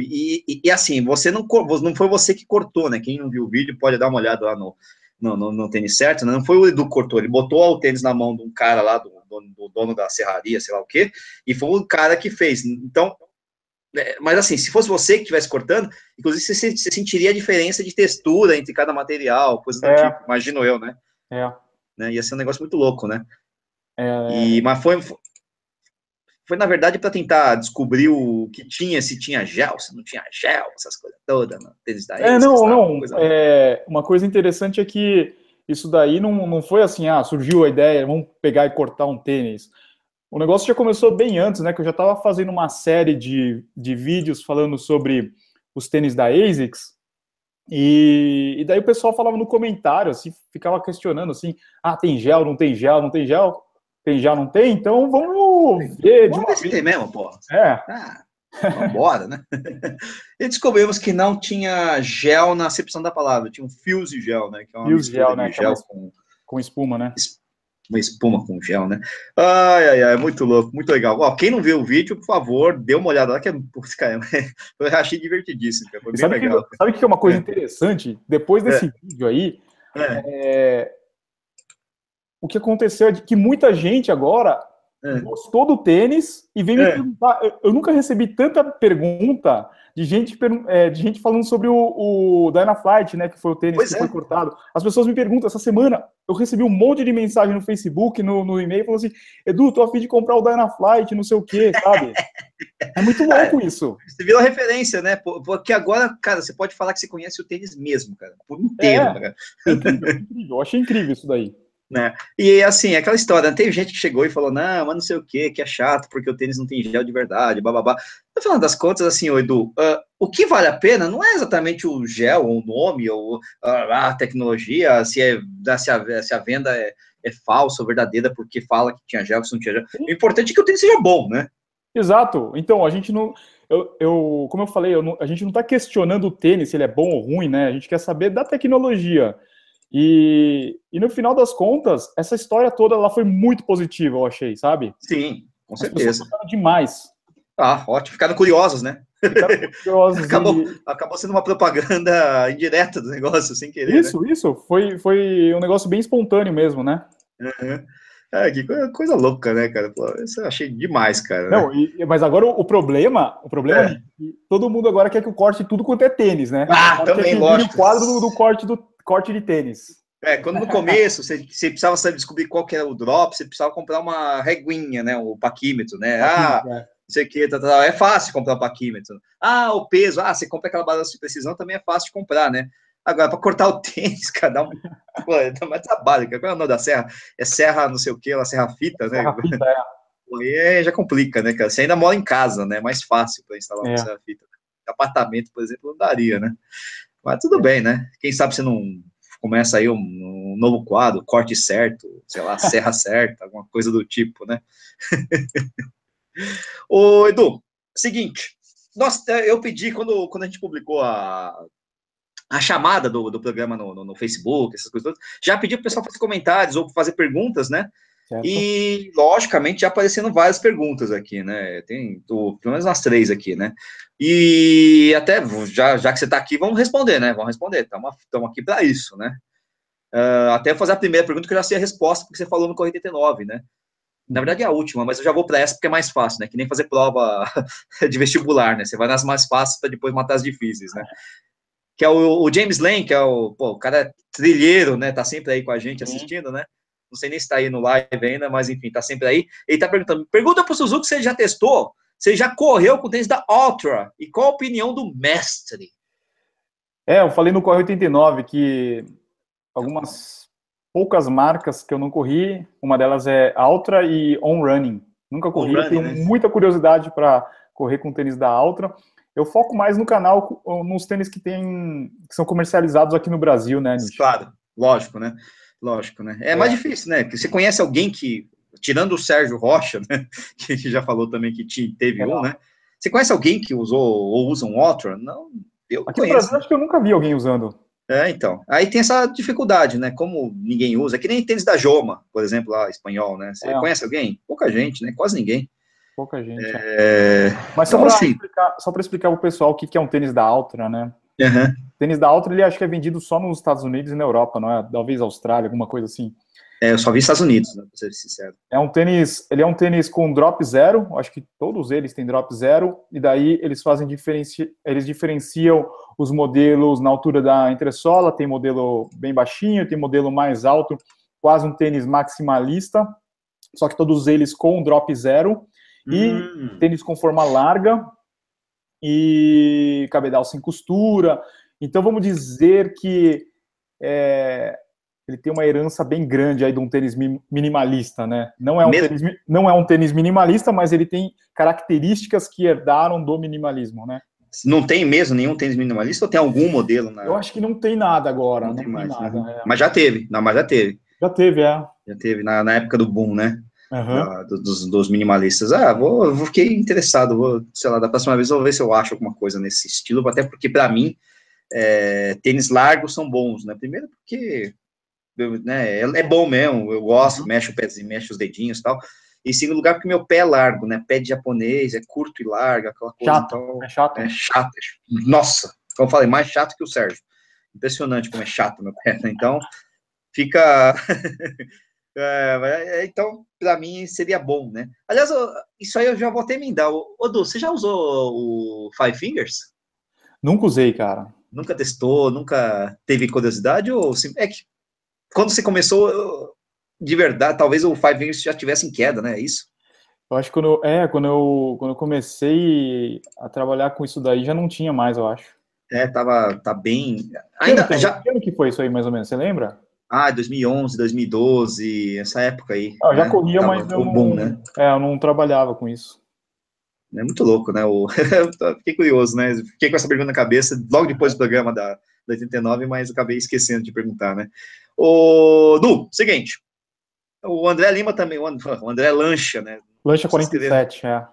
e, e, assim, você não, não foi você que cortou, né? Quem não viu o vídeo pode dar uma olhada lá no, no, no, no tênis certo, né? Não foi o Edu que cortou, ele botou o tênis na mão de um cara lá, do, do, do dono da serraria, sei lá o quê, e foi o cara que fez. Então, é, mas assim, se fosse você que estivesse cortando, inclusive você, você, sentiria a diferença de textura entre cada material, coisa do é. tipo, imagino eu, né? É né? Ia ser um negócio muito louco, né? É... E, mas foi, foi, na verdade, para tentar descobrir o que tinha, se tinha gel, se não tinha gel, essas coisas todas, né? da É, não, não. Coisa é, uma coisa interessante é que isso daí não, não foi assim, ah, surgiu a ideia, vamos pegar e cortar um tênis. O negócio já começou bem antes, né? Que eu já estava fazendo uma série de, de vídeos falando sobre os tênis da ASICS, e, e, daí o pessoal falava no comentário, assim, ficava questionando assim, ah, tem gel, não tem gel, não tem gel, tem gel, não tem, então vamos ver vamos ver se tem mesmo, pô. É. Ah, vambora, né? e descobrimos que não tinha gel na acepção da palavra, tinha um fuse gel, né? Que é uma fuse gel, né? Gel com, com espuma, né? uma espuma com gel, né? Ai, ai, ai, muito louco, muito legal. Ó, quem não viu o vídeo, por favor, dê uma olhada lá, que é, putz, cara, eu achei divertidíssimo, cara, foi bem sabe legal. Que, sabe o que é uma coisa é. interessante? Depois desse é. vídeo aí, é. é. o que aconteceu é que muita gente agora é. gostou do tênis e veio me é. perguntar. Eu, eu, nunca recebi tanta pergunta de gente, é, de gente falando sobre o, o Dynaflight, né? Que foi o tênis pois que é. foi cortado. As pessoas me perguntam, essa semana eu recebi um monte de mensagem no Facebook, no, no e-mail, falando assim, Edu, tô afim de comprar o Dynaflight, não sei o quê, sabe? é muito louco é, isso. Você viu a referência, né? Porque agora, cara, você pode falar que você conhece o tênis mesmo, cara, por inteiro, é, cara. É incrível, é incrível. Eu achei incrível isso daí. Né? E assim, aquela história, né? teve gente que chegou e falou, não, mas não sei o que, que é chato, porque o tênis não tem gel de verdade, bababá. No final das contas, assim, ô Edu, uh, o que vale a pena não é exatamente o gel, ou o nome, ou uh, a tecnologia, se, é, se, a, se a venda é, é falsa ou verdadeira porque fala que tinha gel, que não tinha gel. O importante é que o tênis seja bom, né? Exato. Então, a gente não. Eu, eu como eu falei, eu não, a gente não está questionando o tênis se ele é bom ou ruim, né? A gente quer saber da tecnologia. E, e no final das contas, essa história toda ela foi muito positiva, eu achei, sabe? Sim, com certeza. demais. Ah, ótimo. Ficaram curiosos, né? Ficaram curiosos. acabou, e... acabou sendo uma propaganda indireta do negócio, sem querer. Isso, né? isso. Foi, foi um negócio bem espontâneo mesmo, né? Uhum. É, que coisa, louca, né, cara? Pô, isso eu achei demais, cara. Não, e, mas agora o, problema, o problema é. é. que todo mundo agora quer que o corte tudo quanto é tênis, né? Ah, também gosto. o quadro do, do corte do, corte de tênis. É, quando no começo você, você precisava saber descobrir qual que era o drop, você precisava comprar uma reguinha, né? O paquímetro, né? Ah, é. não sei o que, tá, tá, é fácil comprar o paquímetro. Ah, o peso, ah, você compra aquela balança de precisão, também é fácil de comprar, né? Agora, para cortar o tênis, cara, dá, um, pô, dá mais trabalho. Qual é o nome da serra? É serra não sei o que, ela serra fita, né? Serra fita, é. Aí já complica, né, cara? Você ainda mora em casa, né? É mais fácil para instalar é. uma serra fita. Apartamento, por exemplo, não daria, né? Mas tudo bem, né? Quem sabe você não começa aí um, um, novo quadro, corte certo, sei lá, serra certa, alguma coisa do tipo, né? Ô, Edu, seguinte, nós, eu pedi, quando, quando a gente publicou a, a chamada do, do programa no, no, no Facebook, essas coisas todas, já pedi para o pessoal fazer comentários ou fazer perguntas, né? Certo. E, logicamente, já aparecendo várias perguntas aqui, né? Tem tô, pelo menos umas três aqui, né? E até, já, já que você está aqui, vamos responder, né? Vamos responder, estamos aqui para isso, né? Uh, até fazer a primeira pergunta, que eu já sei a resposta, porque você falou no Correio 89, né? Na verdade é a última, mas eu já vou para essa porque é mais fácil, né? Que nem fazer prova de vestibular, né? Você vai nas mais fáceis para depois matar as difíceis, né? Que é o, o, James Lane, que é o, pô, o cara trilheiro, né? Tá sempre aí com a gente assistindo, né? Não sei nem se tá aí no live ainda, mas enfim, tá sempre aí. Ele tá perguntando: pergunta pro Suzuki se ele já testou, se ele já correu com o tênis da Ultra e qual a opinião do mestre? É, eu falei no Corre 89 que algumas poucas marcas que eu não corri, uma delas é Ultra e On Running. Nunca corri, running, tenho né? muita curiosidade para correr com tênis da Ultra. Eu foco mais no canal nos tênis que tem que são comercializados aqui no Brasil, né, Nietzsche? Claro, lógico, né? Lógico, né? É, é, mais difícil, né? Porque você conhece alguém que, tirando o Sérgio Rocha, né? Que já falou também que teve é um, né? Você conhece alguém que usou ou usa um Ultra? Não, eu Aqui conheço. no Brasil, acho que eu nunca vi alguém usando. É, então. Aí tem essa dificuldade, né? Como ninguém usa. É que nem tênis da Joma, por exemplo, lá, espanhol, né? Você é. conhece alguém? Pouca gente, né? Quase ninguém. Pouca gente. É... é. Mas só então, para assim... explicar, só para explicar o pessoal o que é um tênis da Ultra, né? Uhum. Tênis da Ultra, ele acho que é vendido só nos Estados Unidos e na Europa, não é? Talvez Austrália, alguma coisa assim. É, eu só vi Estados Unidos, né, pra ser sincero. É um tênis, ele é um tênis com drop zero, acho que todos eles têm drop zero, e daí eles fazem diferenci... eles diferenciam os modelos na altura da entressola, tem modelo bem baixinho, tem modelo mais alto, quase um tênis maximalista, só que todos eles com drop zero, e hum. tênis com forma larga, e cabedal sem costura, então vamos dizer que é, ele tem uma herança bem grande aí de um tênis minimalista, né? Não é um, tênis, não é um tênis minimalista, mas ele tem características que herdaram do minimalismo, né? Não tem mesmo nenhum tênis minimalista ou tem algum modelo? Na... Eu acho que não tem nada agora. Não, não tem mais. Nada, né? é. Mas já teve, não, mas já teve. Já teve, é. Já teve, na, na época do boom, né? Uhum. dos, dos, minimalistas. Ah, vou, vou, fiquei interessado, vou, sei lá, da próxima vez eu vou ver se eu acho alguma coisa nesse estilo, até porque para mim é, tênis largos são bons, né? Primeiro porque né, é, é, bom mesmo, eu gosto, uhum. mexo o pezinho, mexo os dedinhos e tal. E em segundo lugar, porque meu pé é largo, né? Pé de japonês, é curto e largo, aquela coisa. Chato, então, é chato. É chato. Nossa, como eu falei, mais chato que o Sérgio. Impressionante como é chato meu pé, né? Então, fica. É, é, então, para mim, seria bom, né? Aliás, isso aí eu já vou até emendar. Ô, Du, você já usou o Five Fingers? Nunca usei, cara. Nunca testou, nunca teve curiosidade? Ou é que quando você começou, de verdade, talvez o Five Fingers já tivesse em queda, né? É isso? Eu acho que quando eu, é, quando eu, quando eu comecei a trabalhar com isso daí, já não tinha mais, eu acho. É, tava, tá bem... Ainda, que, já... que ano que foi isso aí, mais ou menos, você lembra? Ah, 2011, 2012, essa época aí. Ah, eu já né? corria, tava mas eu não, né? é, eu não trabalhava com isso. É muito louco, né? O... Fiquei curioso, né? Fiquei com essa pergunta na cabeça logo depois do programa da, da 89, mas acabei esquecendo de perguntar, né? O Du, seguinte. O André Lima também, o André Lancha, né? Lancha 47, é.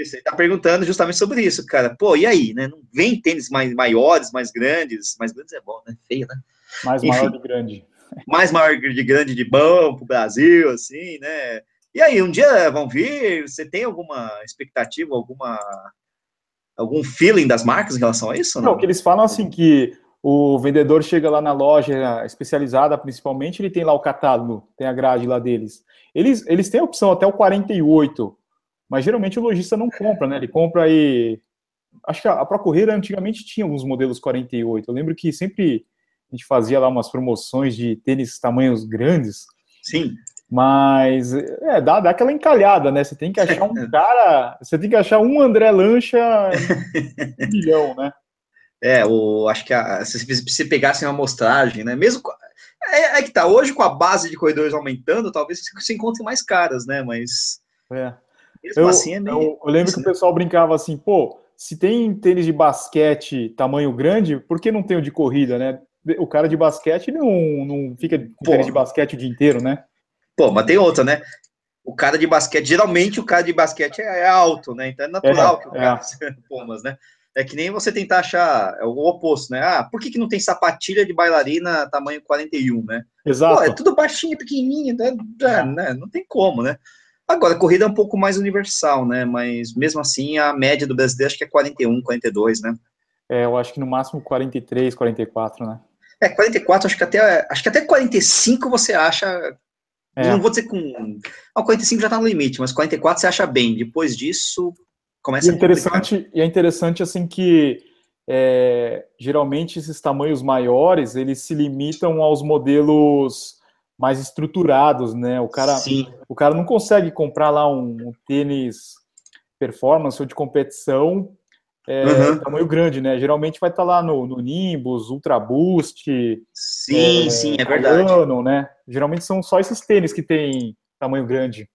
Isso, ele tá perguntando justamente sobre isso, cara. Pô, e aí, né? Não vem tênis mais maiores, mais grandes? Mais grandes é bom, né? Feio, né? Mais Enfim, maior de grande. Mais maior de grande de bom pro Brasil, assim, né? E aí, um dia vão vir? Você tem alguma expectativa, alguma algum feeling das marcas em relação a isso? Não, não que eles falam assim que o vendedor chega lá na loja especializada, principalmente, ele tem lá o catálogo, tem a grade lá deles. Eles, eles têm a opção até o 48, mas geralmente o lojista não compra, né? Ele compra aí. Acho que a, a Procorreira antigamente tinha alguns modelos 48. Eu lembro que sempre a gente fazia lá umas promoções de tênis tamanhos grandes. Sim. Mas é, dá, dá aquela encalhada, né? Você tem que achar um cara, você tem que achar um André Lancha um milhão, né? É, o, acho que a, se você pegasse uma amostragem, né? Mesmo. É, é, que tá, hoje com a base de corredores aumentando, talvez se encontre mais caras, né? Mas. É. Mesmo eu, assim é meio. Eu, eu lembro que o né? pessoal brincava assim, pô, se tem tênis de basquete tamanho grande, por que não tem o de corrida, né? O cara de basquete não, não fica com tênis de basquete o dia inteiro, né? Pô, mas tem outra, né? o cara de basquete, geralmente o cara de basquete é, é alto, né? Então é natural É, que o é. cara Pumas, né? É que nem você tentar achar é o oposto, né? Ah, por que, que não tem sapatilha de bailarina tamanho 41, né? Pô, é Exato. tudo baixinho, pequenininho, né? É, né? Não tem como, né? Agora, a corrida é um pouco mais universal, né? Mas mesmo assim, a média do brasileiro acho que é 41, 42, né? É, eu acho que no máximo 43, 44, né? É, 44, acho que até, acho que até 45 você acha. É. Não vou dizer com. Ah, 45 já tá no limite, mas 44 você acha bem. Depois disso, começa E é interessante, e é interessante assim que é, geralmente esses tamanhos maiores eles se limitam aos modelos mais estruturados, né? O cara, Sim, o cara não consegue comprar lá um, um tênis performance ou de competição é, Uhum. tamanho grande, né? Geralmente vai estar lá no, no Nimbus, Ultra Boost, sim, sim, é verdade. Cayano, né? Geralmente são só esses tênis que tem tamanho grande.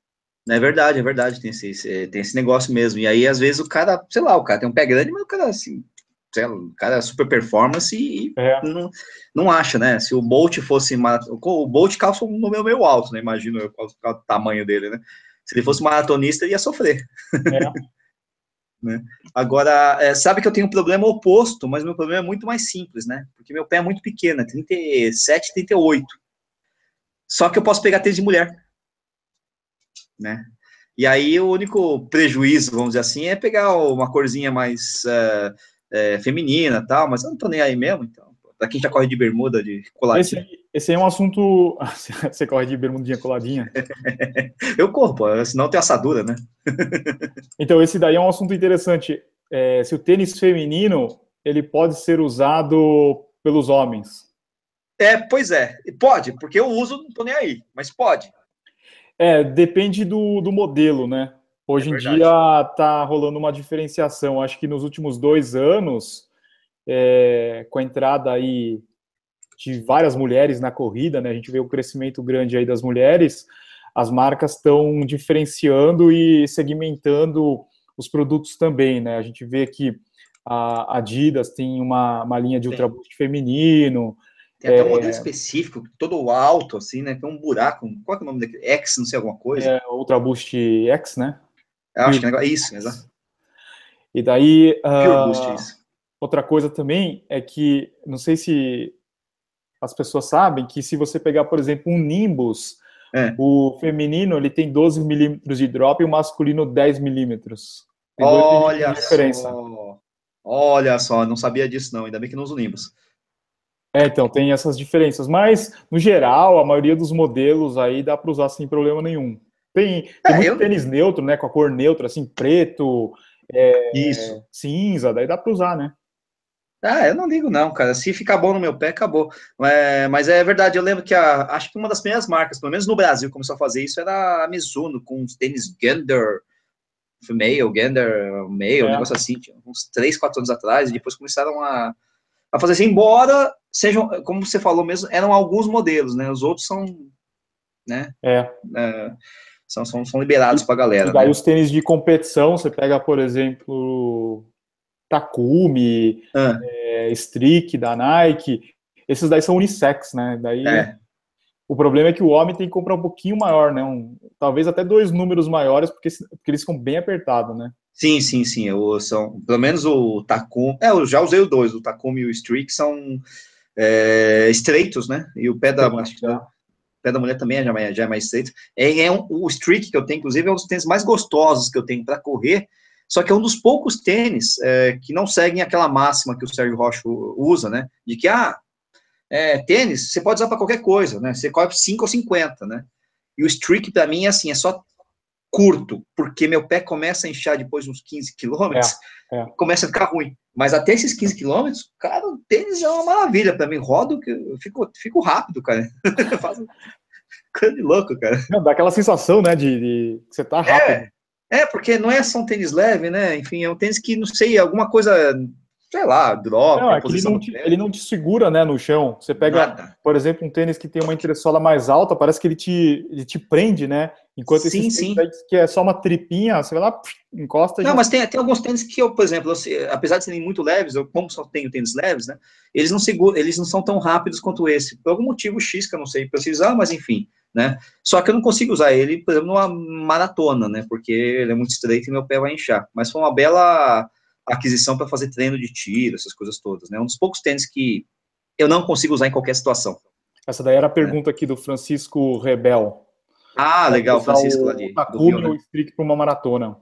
É verdade, é verdade, tem esse, tem esse negócio mesmo. E aí, às vezes, o cara, sei lá, o cara tem um pé grande, mas o cara, assim, sei lá, o cara é super performance e É. não, não acha, né? Se o Bolt fosse. O Bolt calça um número meio alto, né? Imagino qual o tamanho dele, né? Se ele fosse maratonista, ele ia sofrer. É. Agora, é, sabe que eu tenho um problema oposto, mas meu problema é muito mais simples, né? Porque meu pé é muito pequeno, é 37, 38. Só que eu posso pegar tênis de mulher, né? E aí o único prejuízo, vamos dizer assim, é pegar uma corzinha mais é, é, feminina tal, mas eu não tô nem aí mesmo, então. Pra quem já corre de bermuda, de Esse, coladinha. aí- esse aí é um assunto. Você corre de bermudinha coladinha. Eu corro, pô, senão tem assadura, né? Então, esse daí é um assunto interessante. É, se o tênis feminino ele pode ser usado pelos homens. É, pois é, pode, porque eu uso, não tô nem aí, mas pode. É, depende do, do modelo, né? Hoje É em dia tá rolando uma diferenciação. Acho que nos últimos dois anos, é, com a entrada aí de várias mulheres na corrida, né? A gente vê o crescimento grande aí das mulheres. As marcas estão diferenciando e segmentando os produtos também, né? A gente vê que a Adidas tem uma, uma linha de. Ultra Boost feminino. Tem até um É. modelo específico, todo alto, assim, né? Tem um buraco. Qual é o nome daquele? X, não sei, alguma coisa. É, Ultra Boost X, né? Eu acho que é isso, exato. E daí, Pure ah, Boost, isso. outra coisa também é que, não sei se as pessoas sabem, que se você pegar, por exemplo, um Nimbus, É. o feminino ele tem 12 milímetros de drop e o masculino 10 milímetros. Olha só. Olha só, não sabia disso, não. Ainda bem que não uso Nimbus. É, então, tem essas diferenças. Mas, no geral, a maioria dos modelos aí dá para usar sem problema nenhum. Tem, tem É, muito eu- tênis neutro, né? Com a cor neutra, assim, preto, Isso. cinza, daí dá para usar, né? Ah, eu não ligo, não, cara. Se ficar bom no meu pé, acabou. É, mas é verdade, eu lembro que a, acho que uma das primeiras marcas, pelo menos no Brasil, começou a fazer isso, era a Mizuno, com os tênis Gander Female, Gander Male, um É. negócio assim, uns 3, 4 anos atrás, e depois começaram a, a fazer assim, embora sejam, como você falou mesmo, eram alguns modelos, né? Os outros são, né? É. é, são, são, são liberados pra galera. E daí né? os tênis de competição, você pega, por exemplo, Takumi, Ah. é, Streak da Nike, esses daí são unissex, né? Daí É. o problema é que o homem tem que comprar um pouquinho maior, né? Um- talvez até dois números maiores, porque, porque eles ficam bem apertados, né? Sim, sim, sim. Eu, são, pelo menos o Takumi. É, eu já usei o dois, o Takumi e o Streak são é, estreitos, né? E o pé da, acho que o pé da mulher também é já, mais- já é mais estreito. É, é um, o Streak que eu tenho, inclusive, é um dos tênis mais gostosos que eu tenho para correr. Só que é um dos poucos tênis é, que não seguem aquela máxima que o Sérgio Rocha usa, né? De que, ah, é, tênis você pode usar para qualquer coisa, né? Você corre 5 ou 50, né? E o Streak, para mim, é assim, é só curto, porque meu pé começa a inchar depois de uns 15 quilômetros, É, é. começa a ficar ruim. Mas até esses 15 quilômetros, cara, o tênis é uma maravilha para mim. Rodo, que eu fico, fico rápido, cara. Faço coisa de louco, cara. Não, dá aquela sensação, né, de, de que você tá rápido. É, porque não é só um tênis leve, né? Enfim, é um tênis que, não sei, alguma coisa, sei lá, drop, Não, é ele não, te, ele não te segura, né, no chão. Você pega, nada. por exemplo, um tênis que tem uma entressola mais alta, parece que ele te, ele te prende, né? Enquanto Sim, esse sim. que é só uma tripinha, você vai lá, encosta Não, já- mas tem, tem alguns tênis que eu, por exemplo, eu apesar de serem muito leves, eu como só tenho tênis leves, né? Eles não seguram, eles não são tão rápidos quanto esse. Por algum motivo X que eu não sei precisar, mas enfim, né? Só que eu não consigo usar ele, por exemplo, numa maratona, né? Porque ele é muito estreito e meu pé vai inchar. Mas foi uma bela aquisição para fazer treino de tiro, essas coisas todas, né? Um dos poucos tênis que eu não consigo usar em qualquer situação. Essa daí era a pergunta é. aqui do Francisco Rebel. Ah, legal, Francisco lá de, o Takumi ou Strict para uma maratona.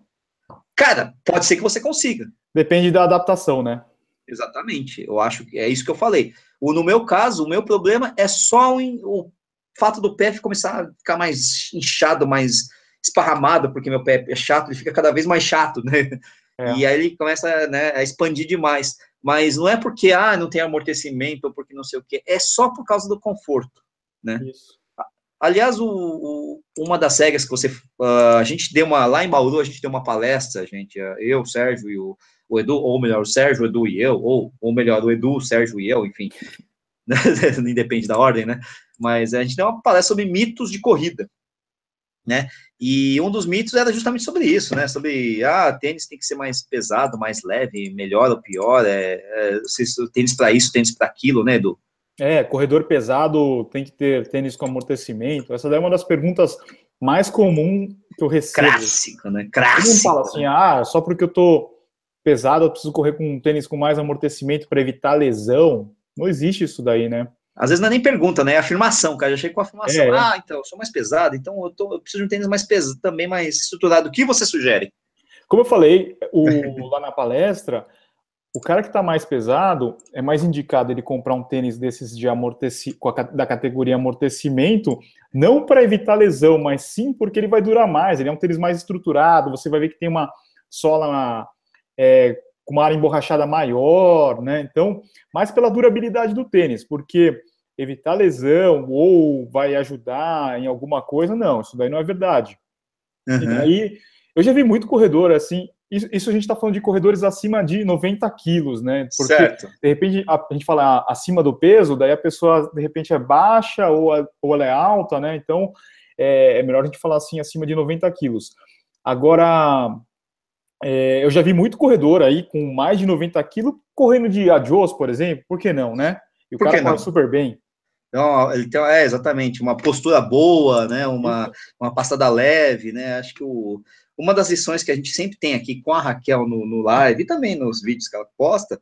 Cara, pode ser que você consiga. Depende da adaptação, né? Exatamente. Eu acho que é isso que eu falei. O, no meu caso, o meu problema é só o, o fato do pé começar a ficar mais inchado, mais esparramado, porque meu pé é chato, ele fica cada vez mais chato, né? É. E aí ele começa né, a expandir demais. Mas não é porque ah, não tem amortecimento ou porque não sei o que, é só por causa do conforto, né? Isso. Aliás, o, o, uma das regras que você. Uh, a gente deu uma. Lá em Bauru, a gente deu uma palestra, gente. Eu, o Sérgio e o, o Edu, ou melhor, o Sérgio, o Edu e eu, ou, ou melhor, o Edu, o Sérgio e eu, enfim. Independe da ordem, né? Mas a gente deu uma palestra sobre mitos de corrida, né? E um dos mitos era justamente sobre isso, né? Sobre, ah, tênis tem que ser mais pesado, mais leve, melhor ou pior, é, é tênis para isso, tênis para aquilo, né, Edu? É, corredor pesado tem que ter tênis com amortecimento. Essa daí é uma das perguntas mais comuns que eu recebo. Clássico, né? Clássico. Todo fala assim, ah, só porque eu tô pesado, eu preciso correr com um tênis com mais amortecimento para evitar lesão. Não existe isso daí, né? Às vezes não é nem pergunta, né? É afirmação, cara. Já chego com afirmação. É. Ah, então, eu sou mais pesado, então eu, tô, eu, preciso de um tênis mais pesado, também mais estruturado. O que você sugere? Como eu falei o, lá na palestra, o cara que está mais pesado é mais indicado ele comprar um tênis desses de amorteci da categoria amortecimento, não para evitar lesão, mas sim porque ele vai durar mais. Ele é um tênis mais estruturado. Você vai ver que tem uma sola é, com uma área emborrachada maior, né? Então, mais pela durabilidade do tênis, porque evitar lesão ou vai ajudar em alguma coisa, não, isso daí não é verdade. Uhum. E aí, eu já vi muito corredor assim, isso, isso a gente está falando de corredores acima de 90 quilos, né? Porque, certo. de repente, a, a, gente fala acima do peso, daí a pessoa, de repente, é baixa ou, a, ou ela é alta, né? Então, é, é, melhor a gente falar assim, acima de 90 quilos. Agora, é, eu já vi muito corredor aí com mais de 90 quilos correndo de adios, por exemplo, por que não, né? E o por cara corre super bem. Então, ele tem, é, exatamente, uma postura boa, né? Uma, uma passada leve, né? Acho que o uma das lições que a gente sempre tem aqui com a Raquel no, no live e também nos vídeos que ela posta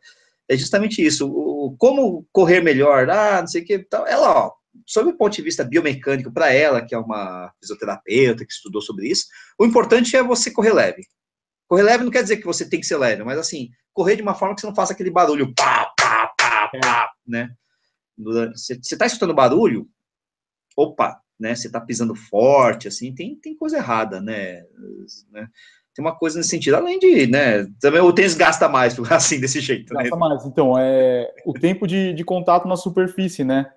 é justamente isso, o, como correr melhor, ah, não sei o que, tal. ela, ó, sob o ponto de vista biomecânico, para ela, que é uma fisioterapeuta que estudou sobre isso, o importante é você correr leve. Correr leve não quer dizer que você tem que ser leve, mas assim, correr de uma forma que você não faça aquele barulho, pá, pá, pá, pá, né? Você está escutando barulho, opa, né? Você está pisando forte, assim, tem, tem coisa errada, né? né? Tem uma coisa nesse sentido, além de, né? Também o tênis gasta mais, assim, desse jeito. Né? Gasta né? mais, então, é o tempo de, de contato na superfície, né?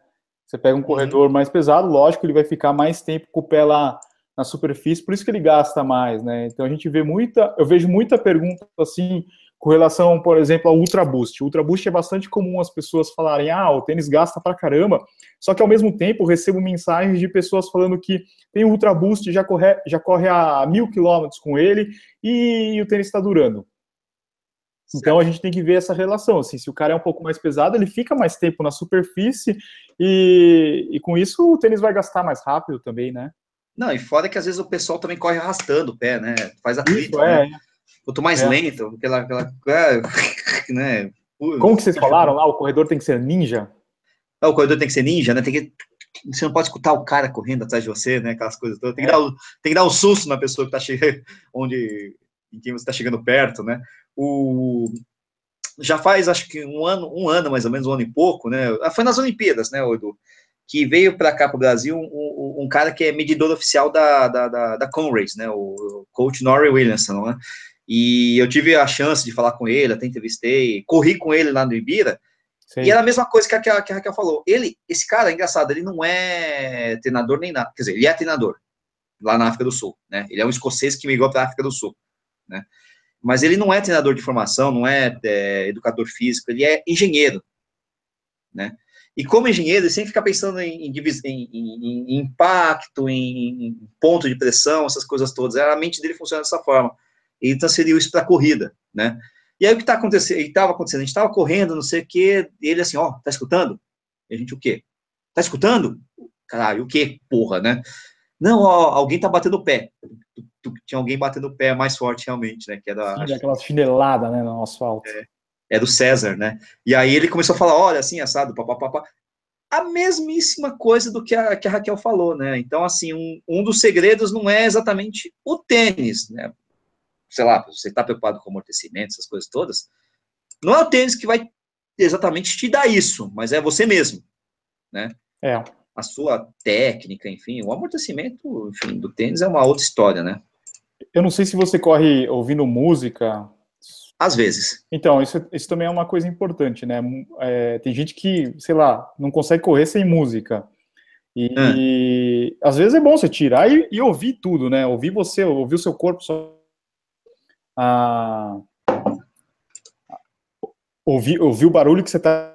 Você pega um uhum. corredor mais pesado, lógico, ele vai ficar mais tempo com o pé lá na superfície, por isso que ele gasta mais, né? Então a gente vê muita, eu vejo muita pergunta assim, com relação, por exemplo, ao Ultra Boost. O Ultra Boost é bastante comum as pessoas falarem, ah, o tênis gasta pra caramba, só que ao mesmo tempo recebo mensagens de pessoas falando que tem o Ultra Boost, já corre, já corre a mil quilômetros com ele e o tênis está durando. Então a gente tem que ver essa relação. Assim, se o cara é um pouco mais pesado, ele fica mais tempo na superfície e, e com isso o tênis vai gastar mais rápido também, né? Não, e fora que às vezes o pessoal também corre arrastando o pé, né? Faz a isso, é, né? Quanto mais é. lento, aquela, aquela né? Como que vocês falaram lá? O corredor tem que ser ninja? É, o corredor tem que ser ninja, né? Tem que você não pode escutar o cara correndo atrás de você, né? Aquelas coisas todas. Tem que, é. dar, tem que dar um susto na pessoa que tá chegando, onde, em quem você está chegando perto, né? O, já faz, acho que um ano, um ano mais ou menos, um ano e pouco, né? Ah, foi nas Olimpíadas, né, Edu? Que veio para cá para o Brasil um, um, cara que é medidor oficial da, da, da, da Conrace, né? O coach Norrie Williamson, né? E eu tive a chance de falar com ele, até entrevistei, corri com ele lá no Ibira. Sim. E era a mesma coisa que a, que a, Raquel falou. Ele, esse cara, é engraçado, ele não é treinador nem nada. Quer dizer, ele é treinador lá na África do Sul, né? Ele é um escocês que migrou para a África do Sul, né? Mas ele não é treinador de formação, não é, é educador físico, ele é engenheiro, né? E como engenheiro, ele sempre fica pensando em, em, em, em impacto, em, ponto de pressão, essas coisas todas. A mente dele funciona dessa forma ele transferiu isso para a corrida, né? E aí o que está acontecendo? Estava acontecendo, a gente estava correndo, não sei o quê, ele assim, ó, tá escutando? E a gente o quê? Tá escutando? caralho, o que, porra, né? Não, ó, alguém tá batendo o pé. Tinha alguém batendo o pé mais forte, realmente, né? Que era. Sim, aquela chinelada, né, no asfalto. É, é do César, né? E aí ele começou a falar: olha, assim, assado, papapá. A mesmíssima coisa do que a, que a Raquel falou, né? Então, assim, um, um dos segredos não é exatamente o tênis, né? Sei lá, você está preocupado com amortecimento, essas coisas todas. Não é o tênis que vai exatamente te dar isso, mas é você mesmo, né? É a sua técnica, enfim, o amortecimento, enfim, do tênis é uma outra história, né? Eu não sei se você corre ouvindo música. Às vezes. Então, isso, isso também é uma coisa importante, né? É, tem gente que, sei lá, não consegue correr sem música. E, é. e às vezes é bom você tirar e, e, ouvir tudo, né? Ouvir você, ouvir o seu corpo só. Ah, ouvir, ouvir o barulho que você está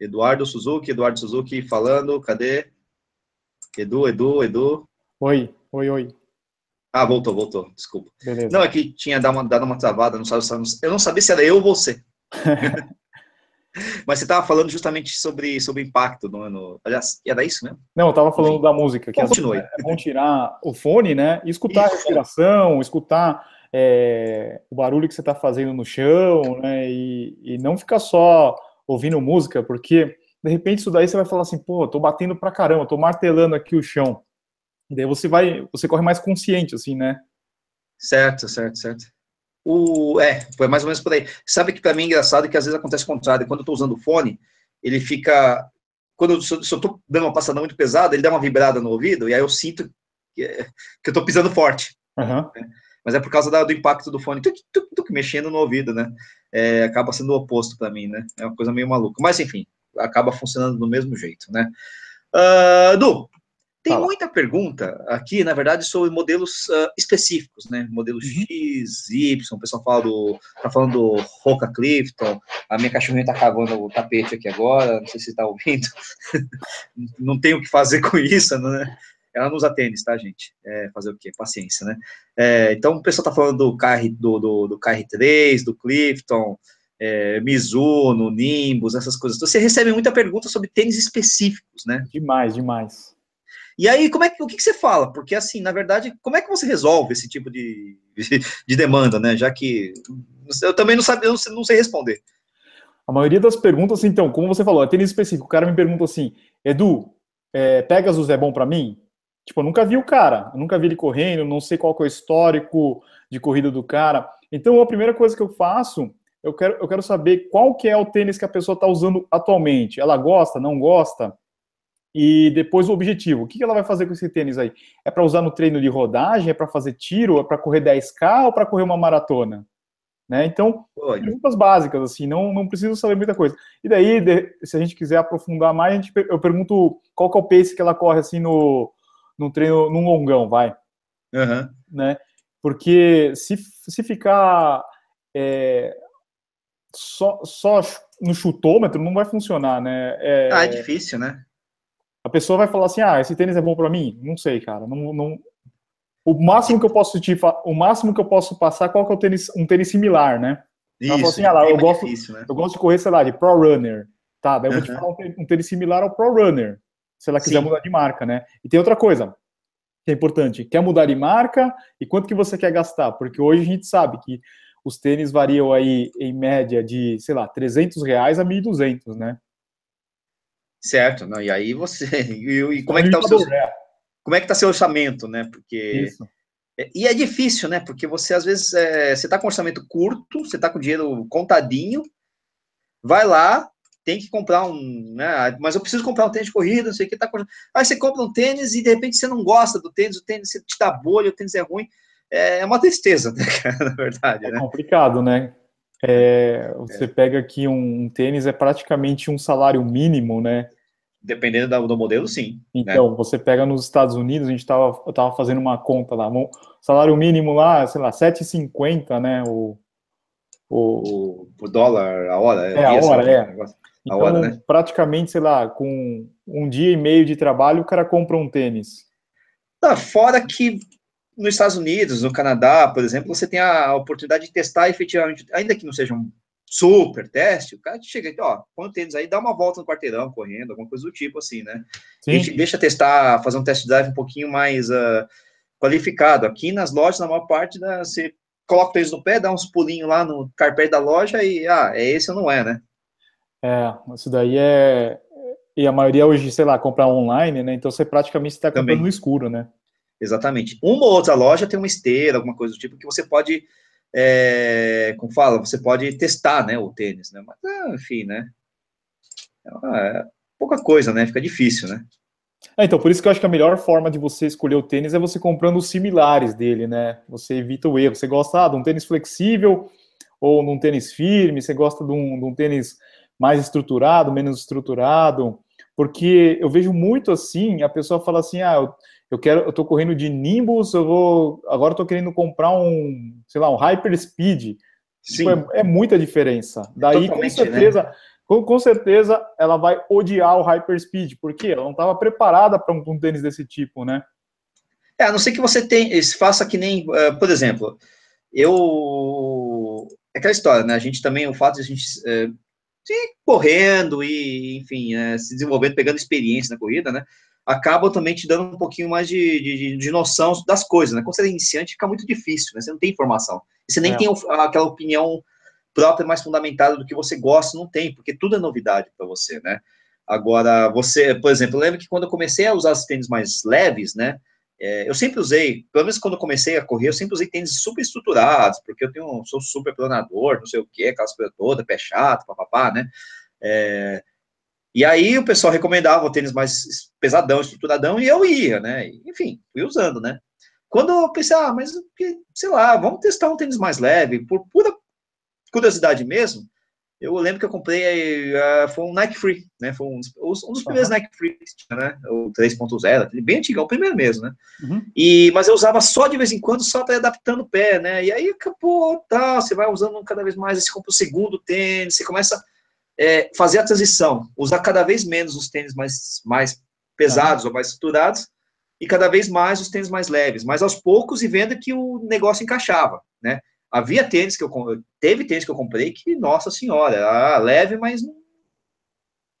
Eduardo Suzuki, Eduardo Suzuki falando, cadê? Edu, Edu, Edu. Oi, oi, oi. Ah, voltou, voltou, desculpa. Beleza. Não, é que tinha dado uma, dado uma travada, não sabe, eu não sabia se era eu ou você. Mas você estava falando justamente sobre, sobre o impacto no, no. Aliás, era isso mesmo? Não, eu estava falando Enfim. da música. Que Continue. É bom tirar o fone, né? E escutar isso. a respiração, escutar é, o barulho que você está fazendo no chão, né? E, e não ficar só ouvindo música, porque de repente isso daí você vai falar assim, pô, tô batendo pra caramba, tô martelando aqui o chão. E daí você vai, você corre mais consciente, assim, né? Certo, certo, certo. O, é, foi mais ou menos por aí. Sabe que para mim é engraçado que às vezes acontece o contrário. Quando eu tô usando o fone, ele fica. Quando eu, se, eu tô dando uma passada muito pesada, ele dá uma vibrada no ouvido, e aí eu sinto que, que eu tô pisando forte. Uhum. Né? Mas é por causa da, do impacto do fone, tuc, tuc, tuc, mexendo no ouvido, né? É, acaba sendo o oposto para mim, né? É uma coisa meio maluca. Mas, enfim, acaba funcionando do mesmo jeito, né? Uh, Du, tem Fala. muita pergunta aqui, na verdade, sobre modelos uh, específicos, né? Modelos uhum. X, Y, o pessoal fala do, tá falando do Roca Clifton, a minha cachorrinha tá cavando o tapete aqui agora, não sei se está ouvindo. não tenho o que fazer com isso, né? Ela não usa tênis, tá, gente? É, fazer o quê? Paciência, né? É, então, o pessoal tá falando do, KR, do, do, do KR3, do Clifton, é, Mizuno, Nimbus, essas coisas. Você recebe muita pergunta sobre tênis específicos, né? Demais, demais. E aí, como é que, o que, que, você fala? Porque, assim, na verdade, como é que você resolve esse tipo de, de, de demanda, né? Já que eu também não, sabe, eu não, sei, não sei responder. A maioria das perguntas, então, como você falou, é tênis específico. O cara me pergunta assim, Edu, é, Pegasus é bom para mim? Tipo, eu nunca vi o cara, eu nunca vi ele correndo, não sei qual é o histórico de corrida do cara. Então, a primeira coisa que eu faço, eu quero, eu quero saber qual que é o tênis que a pessoa está usando atualmente. Ela gosta, não gosta? E depois o objetivo. O que ela vai fazer com esse tênis aí? É para usar no treino de rodagem? É para fazer tiro? É para correr 10K ou para correr uma maratona? Né? Então, Olha. perguntas básicas, assim, não, não preciso saber muita coisa. E daí, se a gente quiser aprofundar mais, gente, eu pergunto qual que é o pace que ela corre, assim, no, num treino, num longão, vai. Uhum. Né? Porque se, se ficar é, só, só no chutômetro, não vai funcionar, né? É, ah, é difícil, né? A pessoa vai falar assim, ah, esse tênis é bom para mim? Não sei, cara. Não, não... O máximo que eu posso te, o máximo que eu posso passar, qual que é o tênis, um tênis similar, né? Isso, assim, ah, lá, eu, gosto, difícil, né? eu gosto de correr, sei lá, de Pro Runner. Tá, daí eu vou te falar um tênis similar ao Pro Runner se ela quiser Sim. mudar de marca, né? E tem outra coisa que é importante, quer mudar de marca e quanto que você quer gastar? Porque hoje a gente sabe que os tênis variam aí em média de, sei lá, 300 reais a 1.200, né? Certo, não, e aí você, e, e como é que tá o seu, como é que tá seu orçamento, né? Porque Isso. É, e é difícil, né? Porque você às vezes é, você tá com orçamento curto, você tá com dinheiro contadinho, vai lá, tem que comprar um, né? Mas eu preciso comprar um tênis de corrida, não sei o que tá. Aí você compra um tênis e de repente você não gosta do tênis, o tênis te dá bolha, o tênis é ruim. É uma tristeza, né, na verdade. É né? complicado, né? É, você é. pega aqui um, um, tênis, é praticamente um salário mínimo, né? Dependendo do, do modelo, sim. Né? Então, né? você pega nos Estados Unidos, a gente tava, eu tava fazendo uma conta lá, salário mínimo lá, sei lá, 7,50, né? O, O, o, o dólar, a hora. É, a hora, é. Então, hora, né? praticamente, sei lá, com um dia e meio de trabalho, o cara compra um tênis. Tá, fora que nos Estados Unidos, no Canadá, por exemplo, você tem a oportunidade de testar efetivamente, ainda que não seja um super teste, o cara chega aqui, ó, põe o tênis aí, dá uma volta no quarteirão, correndo, alguma coisa do tipo, assim, né? Sim. A gente deixa testar, fazer um test drive um pouquinho mais uh, qualificado. Aqui nas lojas, na maior parte, né, você coloca o tênis no pé, dá uns pulinhos lá no carpete da loja e, ah, é esse ou não é, né? É, isso daí é... E a maioria hoje, sei lá, comprar online, né? Então você praticamente está comprando no escuro, né? Exatamente. Uma ou outra loja tem uma esteira, alguma coisa do tipo, que você pode é, como fala, você pode testar, né, o tênis, né, mas, ah, enfim, né, é pouca coisa, né, fica difícil, né. É, então, por isso que eu acho que a melhor forma de você escolher o tênis é você comprando os similares dele, né, você evita o erro, você gosta ah, de um tênis flexível ou num tênis firme, você gosta de um, de um tênis mais estruturado, menos estruturado, porque eu vejo muito assim, a pessoa fala assim, ah, eu eu quero, eu tô correndo de Nimbus, eu vou, agora eu tô querendo comprar um, sei lá, um Hyper Speed. Tipo, é, é, muita diferença. Daí, Totalmente, com né? certeza, né? com, com, certeza, ela vai odiar o Hyper Speed, porque ela não estava preparada para um, um, tênis desse tipo, né? É, a não ser que você tem, faça que nem, uh, por exemplo, eu, é aquela história, né? A gente também, o fato de a gente uh, ir correndo e, enfim, uh, se desenvolvendo, pegando experiência na corrida, né? acabam também te dando um pouquinho mais de, de, de, noção das coisas, né? Quando você é iniciante, fica muito difícil, né? Você não tem informação. Você nem é. tem aquela opinião própria mais fundamentada do que você gosta, não tem, porque tudo é novidade para você, né? Agora, você, por exemplo, eu lembro que quando eu comecei a usar os tênis mais leves, né? É, eu sempre usei, pelo menos quando comecei a correr, eu sempre usei tênis super estruturados, porque eu tenho, sou super planador, não sei o que, aquelas coisas todas, pé chato, papapá, né? É, e aí o pessoal recomendava o tênis mais pesadão, estruturadão, e eu ia, né? Enfim, fui usando, né? Quando eu pensei, ah, mas, sei lá, vamos testar um tênis mais leve, por pura curiosidade mesmo, eu lembro que eu comprei, uh, foi um Nike Free, né? Foi um, um dos primeiros uhum. Nike Free que tinha, né? O 3.0, bem antigo, o primeiro mesmo, né? Uhum. E, mas eu usava só de vez em quando, só para adaptando o pé, né? E aí, pô, tá, você vai usando cada vez mais, você compra o segundo tênis, você começa é, fazer a transição, usar cada vez menos os tênis mais, mais pesados ou mais estruturados e cada vez mais os tênis mais leves, mas aos poucos e vendo que o negócio encaixava, né? Havia tênis que eu teve tênis que eu comprei que, nossa senhora, era leve, mas não,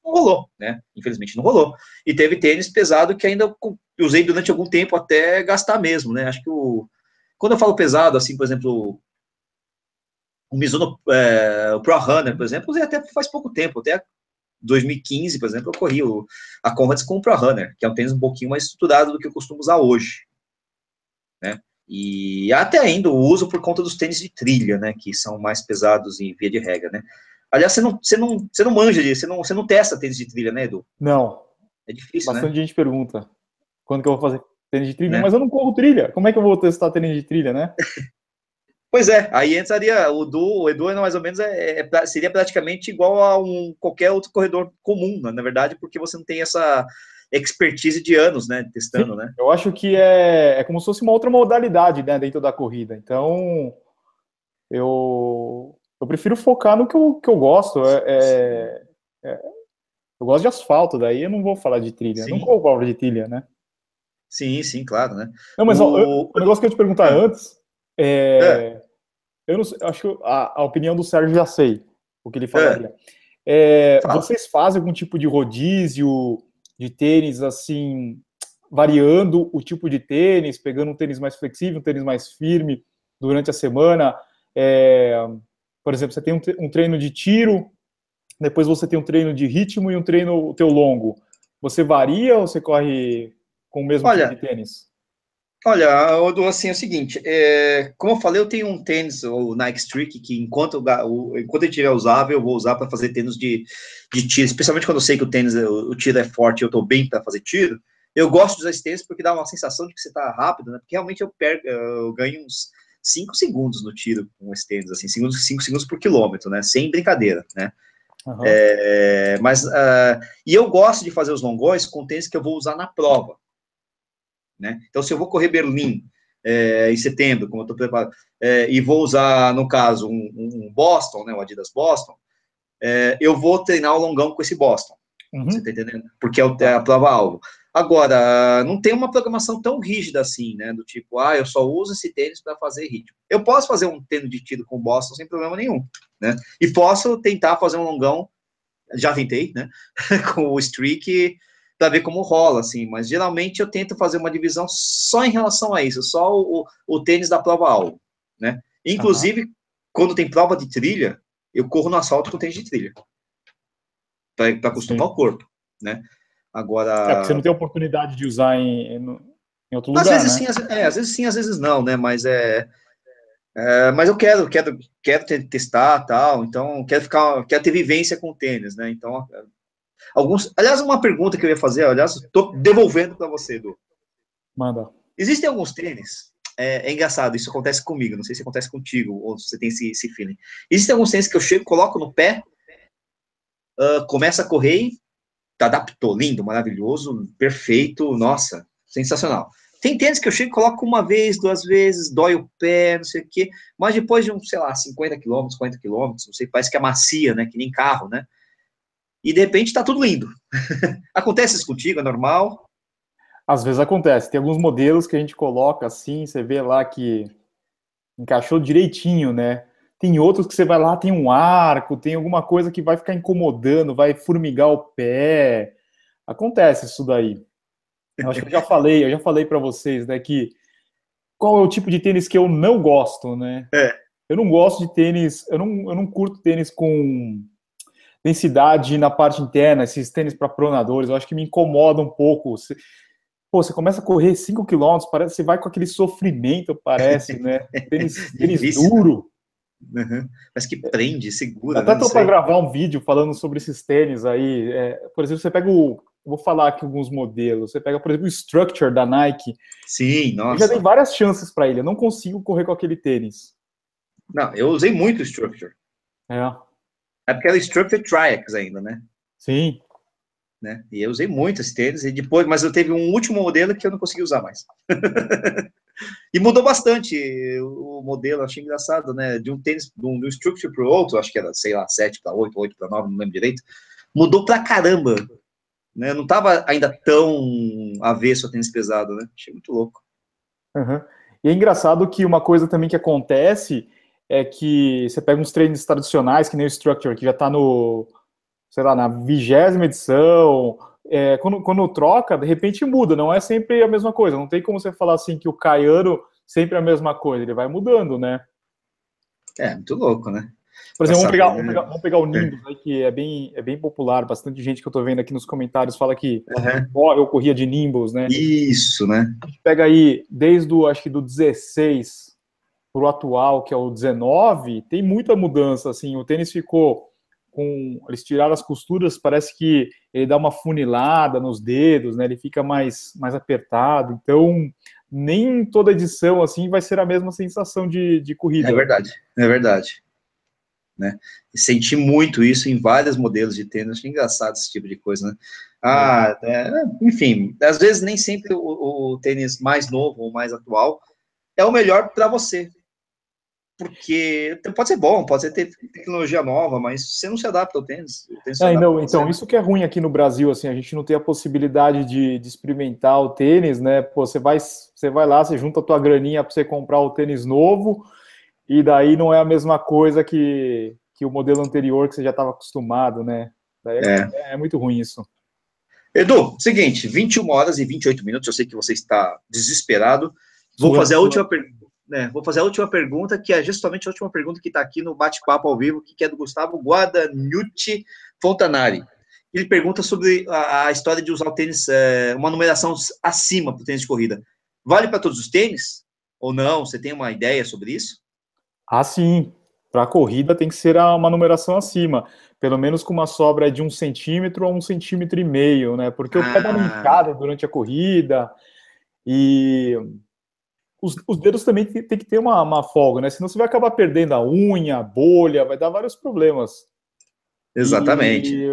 não rolou, né? Infelizmente não rolou. E teve tênis pesado que ainda usei durante algum tempo até gastar mesmo, né? Acho que o quando eu falo pesado, assim, por exemplo, o Mizuno é, o Pro Runner, por exemplo, usei até faz pouco tempo, até 2015, por exemplo, eu corri o, a Conrads com o Pro Runner, que é um tênis um pouquinho mais estruturado do que eu costumo usar hoje, né? E até ainda o uso por conta dos tênis de trilha, né, que são mais pesados em via de regra, né? Aliás, você não, você não, você não manja disso, você não, você não testa tênis de trilha, né, Edu? Não. É difícil, Bastante né? gente pergunta quando que eu vou fazer tênis de trilha, né? mas eu não corro trilha. Como é que eu vou testar tênis de trilha, né? Pois é, aí entraria o Edu, o Edu é mais ou menos é, é, seria praticamente igual a um qualquer outro corredor comum, né, na verdade, porque você não tem essa expertise de anos, né, testando, Sim, né? Eu acho que é, é como se fosse uma outra modalidade, né, dentro da corrida. Então, eu, eu prefiro focar no que eu, que eu gosto. É, é, é eu gosto de asfalto, daí eu não vou falar de trilha. Sim. Não vou falar de trilha, né? Sim, sim, claro, né? Não, mas o, ó, o negócio que eu ia te perguntar é. antes é, é. Eu não sei, acho que a, a, opinião do Sérgio já sei o que ele falaria. É. é Fala. Vocês fazem algum tipo de rodízio de tênis assim, variando o tipo de tênis, pegando um tênis mais flexível, um tênis mais firme durante a semana? É, por exemplo, você tem um, treino de tiro, depois você tem um treino de ritmo e um treino teu longo. Você varia ou você corre com o mesmo Olha, tipo de tênis? Olha, Odo, assim, é o seguinte, é, como eu falei, eu tenho um tênis, o Nike Streak, que enquanto, eu, enquanto ele estiver usável, eu vou usar para fazer tênis de, de tiro, especialmente quando eu sei que o tênis, o, o tiro é forte e eu estou bem para fazer tiro. Eu gosto de usar esse tênis porque dá uma sensação de que você está rápido, né? Porque realmente eu, perco, eu ganho uns 5 segundos no tiro com esse tênis, assim, 5 segundos por quilômetro, né? Sem brincadeira, né? Uhum. É, mas, uh, e eu gosto de fazer os longões com tênis que eu vou usar na prova, né? Então, se eu vou correr Berlim, é, em setembro, como eu estou preparado, é, e vou usar, no caso, um, um Boston, né, o Adidas Boston, é, eu vou treinar o longão com esse Boston. Uhum. Você tá entendendo? Porque é, é a prova-alvo. Agora, não tem uma programação tão rígida assim, né? Do tipo, ah, eu só uso esse tênis para fazer ritmo. Eu posso fazer um tênis de tiro com Boston sem problema nenhum, né? E posso tentar fazer um longão, já tentei, né? com o streak, para ver como rola, assim. Mas geralmente eu tento fazer uma divisão só em relação a isso, só o, o tênis da prova-alvo, né? Inclusive, uhum. quando tem prova de trilha, eu corro no asfalto com tênis de trilha para acostumar Sim. o corpo, né? Agora. É, porque você não tem oportunidade de usar em, em outro lugar. Às vezes né? sim, às, é, às vezes sim, às vezes não, né? Mas é. é mas eu quero, quero, quero testar tal, então quero ficar, quero ter vivência com o tênis, né? Então, alguns. Aliás, uma pergunta que eu ia fazer, aliás, estou devolvendo para você, Edu. Manda. Existem alguns tênis é, é, engraçado, isso acontece comigo, não sei se acontece contigo, ou se você tem esse, esse feeling. Existem alguns tênis que eu chego, coloco no pé, uh, começa a correr, adaptou, lindo, maravilhoso, perfeito, nossa, sensacional. Tem tênis que eu chego e coloco uma vez, duas vezes, dói o pé, não sei o quê, mas depois de, um, sei lá, 50 quilômetros, 40 quilômetros, não sei, parece que é macia, né, que nem carro, né, e de repente tá tudo lindo. Acontece isso contigo, é normal? Às vezes acontece, tem alguns modelos que a gente coloca assim, você vê lá que encaixou direitinho, né, tem outros que você vai lá, tem um arco, tem alguma coisa que vai ficar incomodando, vai formigar o pé. Acontece isso daí. Eu acho que eu já falei, eu já falei para vocês, né, que qual é o tipo de tênis que eu não gosto, né? É. Eu não gosto de tênis, eu não, eu não curto tênis com densidade na parte interna, esses tênis para pronadores, eu acho que me incomoda um pouco. Você, pô, você começa a correr 5 km, parece você vai com aquele sofrimento, parece, né? Tênis, tênis né? duro. Uhum. Mas que prende, segura. Até né? tô para gravar um vídeo falando sobre esses tênis aí. É, por exemplo, você pega o. Vou falar aqui alguns modelos. Você pega, por exemplo, o Structure da Nike. Sim, nossa. Eu já dei várias chances para ele. Eu não consigo correr com aquele tênis. Não, eu usei muito o Structure. É. É porque era o Structure Triax ainda, né? Sim. Né? E eu usei muito esse tênis. E depois, mas eu teve um último modelo que eu não consegui usar mais. E mudou bastante o modelo, achei engraçado, né? De um tênis, de um, de um structure para o outro, acho que era, sei lá, 7 para 8, 8 para 9, não lembro direito. Mudou pra caramba. Né? Não estava ainda tão avesso a tênis pesado, né? Achei muito louco. Uhum. E é engraçado que uma coisa também que acontece é que você pega uns treinos tradicionais, que nem o Structure, que já está no, sei lá, na vigésima edição, é, quando, quando troca, de repente muda, não é sempre a mesma coisa. Não tem como você falar assim que o Caiano sempre é a mesma coisa, ele vai mudando, né? É, muito louco, né? Por exemplo, vamos pegar, vamos, pegar, vamos pegar, o Nimbus, é. que é bem, é bem popular, bastante gente que eu tô vendo aqui nos comentários fala que uhum. eu corria de Nimbus, né? Isso, né? A gente pega aí, desde o, acho que do 16 pro atual, que é o 19, tem muita mudança, assim, o tênis ficou com eles tiraram as costuras, parece que ele dá uma funilada nos dedos, né? Ele fica mais mais apertado. Então, nem toda edição assim vai ser a mesma sensação de, de corrida. É verdade, é verdade. Né? Senti muito isso em vários modelos de tênis. Achei engraçado esse tipo de coisa, né? Ah, é, enfim, às vezes nem sempre o, o tênis mais novo ou mais atual é o melhor para você, porque pode ser bom, pode ser ter tecnologia nova, mas você não se adapta ao tênis. tênis é, não, então, isso que é ruim aqui no Brasil, assim, a gente não tem a possibilidade de, de experimentar o tênis, né? Pô, você vai, você vai lá, você junta a tua graninha para você comprar o tênis novo, e daí não é a mesma coisa que, que o modelo anterior que você já estava acostumado, né? Daí é. é, é muito ruim isso. Edu, seguinte, 21 horas e 28 minutos, eu sei que você está desesperado. Vou fazer a última pergunta né, vou fazer a última pergunta, que é justamente a última pergunta que está aqui no bate-papo ao vivo, que é do Gustavo Guadagnute Fontanari. Ele pergunta sobre a, a história de usar o tênis, é, uma numeração acima para o tênis de corrida. Vale para todos os tênis? Ou não? Você tem uma ideia sobre isso? Ah, sim. Para a corrida tem que ser uma numeração acima. Pelo menos com uma sobra de um centímetro a um centímetro e meio, né? Porque o pé dá uma durante a corrida. E os, os dedos também tem, tem que ter uma, uma, folga, né? Senão você vai acabar perdendo a unha, a bolha, vai dar vários problemas. Exatamente. E,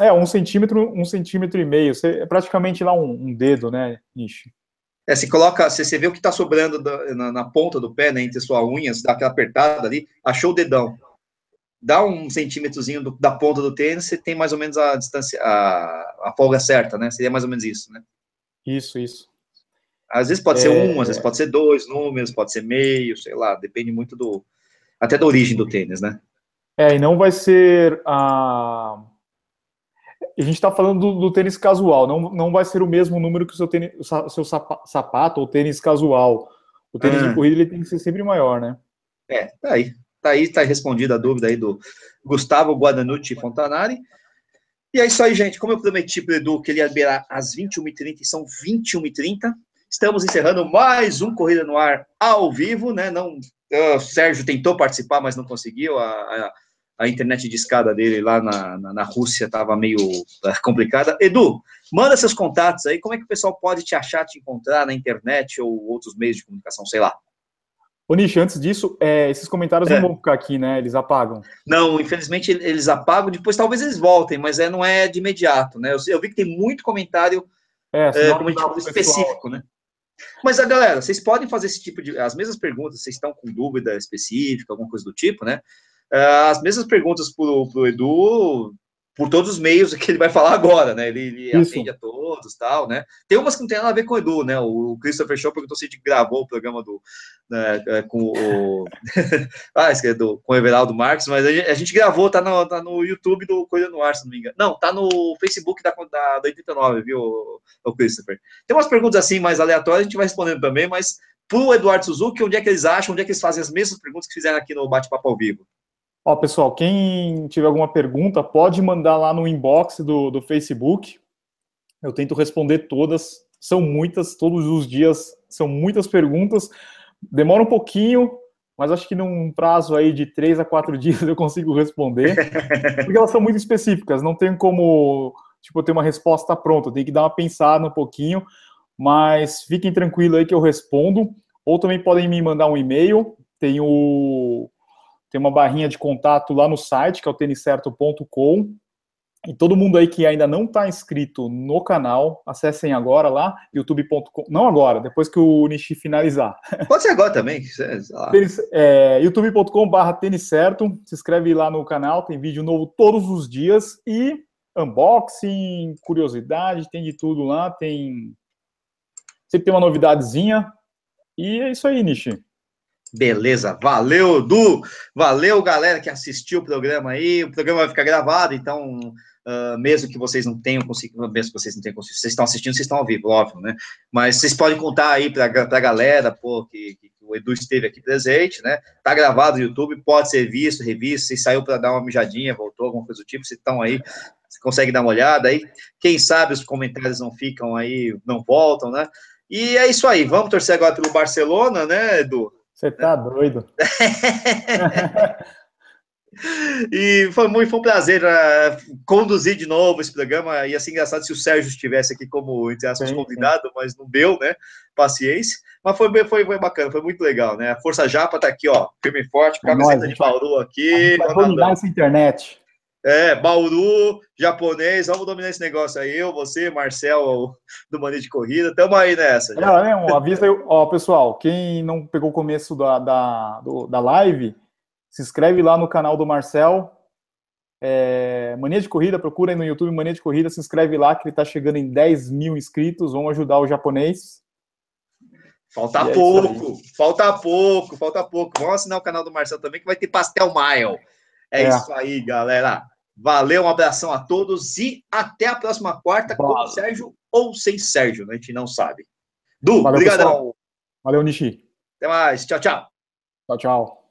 é, um centímetro, um centímetro e meio. Você, é praticamente lá um, um dedo, né, Nishi? É, você coloca, você, você vê o que está sobrando da, na, na, ponta do pé, né, entre suas unhas, dá aquela apertada ali, achou o dedão. Dá um centímetrozinho do, da ponta do tênis, você tem mais ou menos a distância, a, a folga certa, né? Seria mais ou menos isso, né? Isso, isso. Às vezes pode é... ser um, às vezes pode ser dois números, pode ser meio, sei lá, depende muito do. Até da origem do tênis, né? É, e não vai ser a. A gente está falando do, do, tênis casual, não, não vai ser o mesmo número que o seu, tênis, o seu sapato ou tênis casual. O tênis ah. de corrida ele tem que ser sempre maior, né? É, tá aí. Tá aí, tá respondida a dúvida aí do Gustavo Guadanucci Fontanari. E é isso aí, gente. Como eu prometi para o Edu que ele ia às 21h30, e são 21h30. Estamos encerrando mais um Corrida no Ar ao vivo, né? Não, o Sérgio tentou participar, mas não conseguiu. A, a, a internet de escada dele lá na, na, na Rússia estava meio é, complicada. Edu, manda seus contatos aí. Como é que o pessoal pode te achar, te encontrar na internet ou outros meios de comunicação, sei lá. Ô, Nish, antes disso, é, esses comentários é. não vão ficar aqui, né? Eles apagam. Não, infelizmente eles apagam, depois talvez eles voltem, mas é, não é de imediato, né? Eu, eu vi que tem muito comentário, é, é como a gente falou, específico, né? Mas, a galera, vocês podem fazer esse tipo de. As mesmas perguntas, vocês estão com dúvida específica, alguma coisa do tipo, né? Ah, as mesmas perguntas para o Edu, por todos os meios que ele vai falar agora, né? Ele, ele atende a todos tal, né? Tem umas que não tem nada a ver com o Edu, né? O Christopher Show perguntou se a gente gravou o programa do, né, é, com o. ah, esqueci, do, com o Everaldo Marques, mas a gente, a gente, gravou, tá no, tá no YouTube do Coisa no Ar, se não me engano. Não, tá no Facebook da, da, da 89, viu, o Christopher? Tem umas perguntas assim mais aleatórias, a gente vai respondendo também, mas pro Eduardo Suzuki, onde é que eles acham, onde é que eles fazem as mesmas perguntas que fizeram aqui no Bate-Papo ao Vivo? Ó, pessoal, quem tiver alguma pergunta, pode mandar lá no inbox do, do Facebook. Eu tento responder todas. São muitas, todos os dias são muitas perguntas. Demora um pouquinho, mas acho que num prazo aí de três a quatro dias eu consigo responder, porque elas são muito específicas, não tem como, tipo, ter uma resposta pronta, tem que dar uma pensada um pouquinho, mas fiquem tranquilos aí que eu respondo, ou também podem me mandar um e-mail, tem o tem uma barrinha de contato lá no site, que é o têniscerto.com. E todo mundo aí que ainda não está inscrito no canal, acessem agora lá, youtube.com. Não agora, depois que o Nishi finalizar. Pode ser agora também. É, youtube.com/barra tênis certo. Se inscreve lá no canal, tem vídeo novo todos os dias. E unboxing, curiosidade, tem de tudo lá. Tem. Sempre tem uma novidadezinha. E é isso aí, Nishi. Beleza, valeu, Du, valeu, galera que assistiu o programa aí. O programa vai ficar gravado, então, uh, mesmo que vocês não tenham conseguido, mesmo que vocês não tenham conseguido, vocês estão assistindo, vocês estão ao vivo, óbvio, né? Mas vocês podem contar aí para a galera, pô, que, que, o Edu esteve aqui presente, né? Tá gravado no YouTube, pode ser visto, revisto. Se saiu para dar uma mijadinha, voltou, alguma coisa do tipo, vocês estão aí, você consegue dar uma olhada aí. Quem sabe os comentários não ficam aí, não voltam, né? E é isso aí, vamos torcer agora pelo Barcelona, né, Edu? Você tá doido. e foi muito foi um prazer uh, conduzir de novo esse programa. Ia ser engraçado se o Sérgio estivesse aqui como, entre aspas, sim, convidado, sim. mas não deu, né? Paciência. Mas foi, foi, foi bacana, foi muito legal, né? A Força Japa tá aqui, ó, firme e forte, é camiseta de Bauru aqui. Vai dominar essa internet. É, Bauru, japonês, vamos dominar esse negócio aí. Eu, você, Marcel, do Mania de Corrida, tamo aí nessa. É, é, um, avisa aí, ó, pessoal, quem não pegou o começo da, da, do, da live, se inscreve lá no canal do Marcel. É, Mania de Corrida, procura aí no YouTube Mania de Corrida, se inscreve lá que ele tá chegando em 10 mil inscritos. Vamos ajudar o japonês. Falta e pouco, é falta pouco, falta pouco. Vamos assinar o canal do Marcel também, que vai ter Pastel Mile. É, é. isso aí, galera. Valeu, um abração a todos e até a próxima quarta com o Sérgio ou sem Sérgio, né? a gente não sabe. Du, Valeu, obrigadão. Pessoal. Valeu, Nishi. Até mais. Tchau, tchau. Tchau, tchau.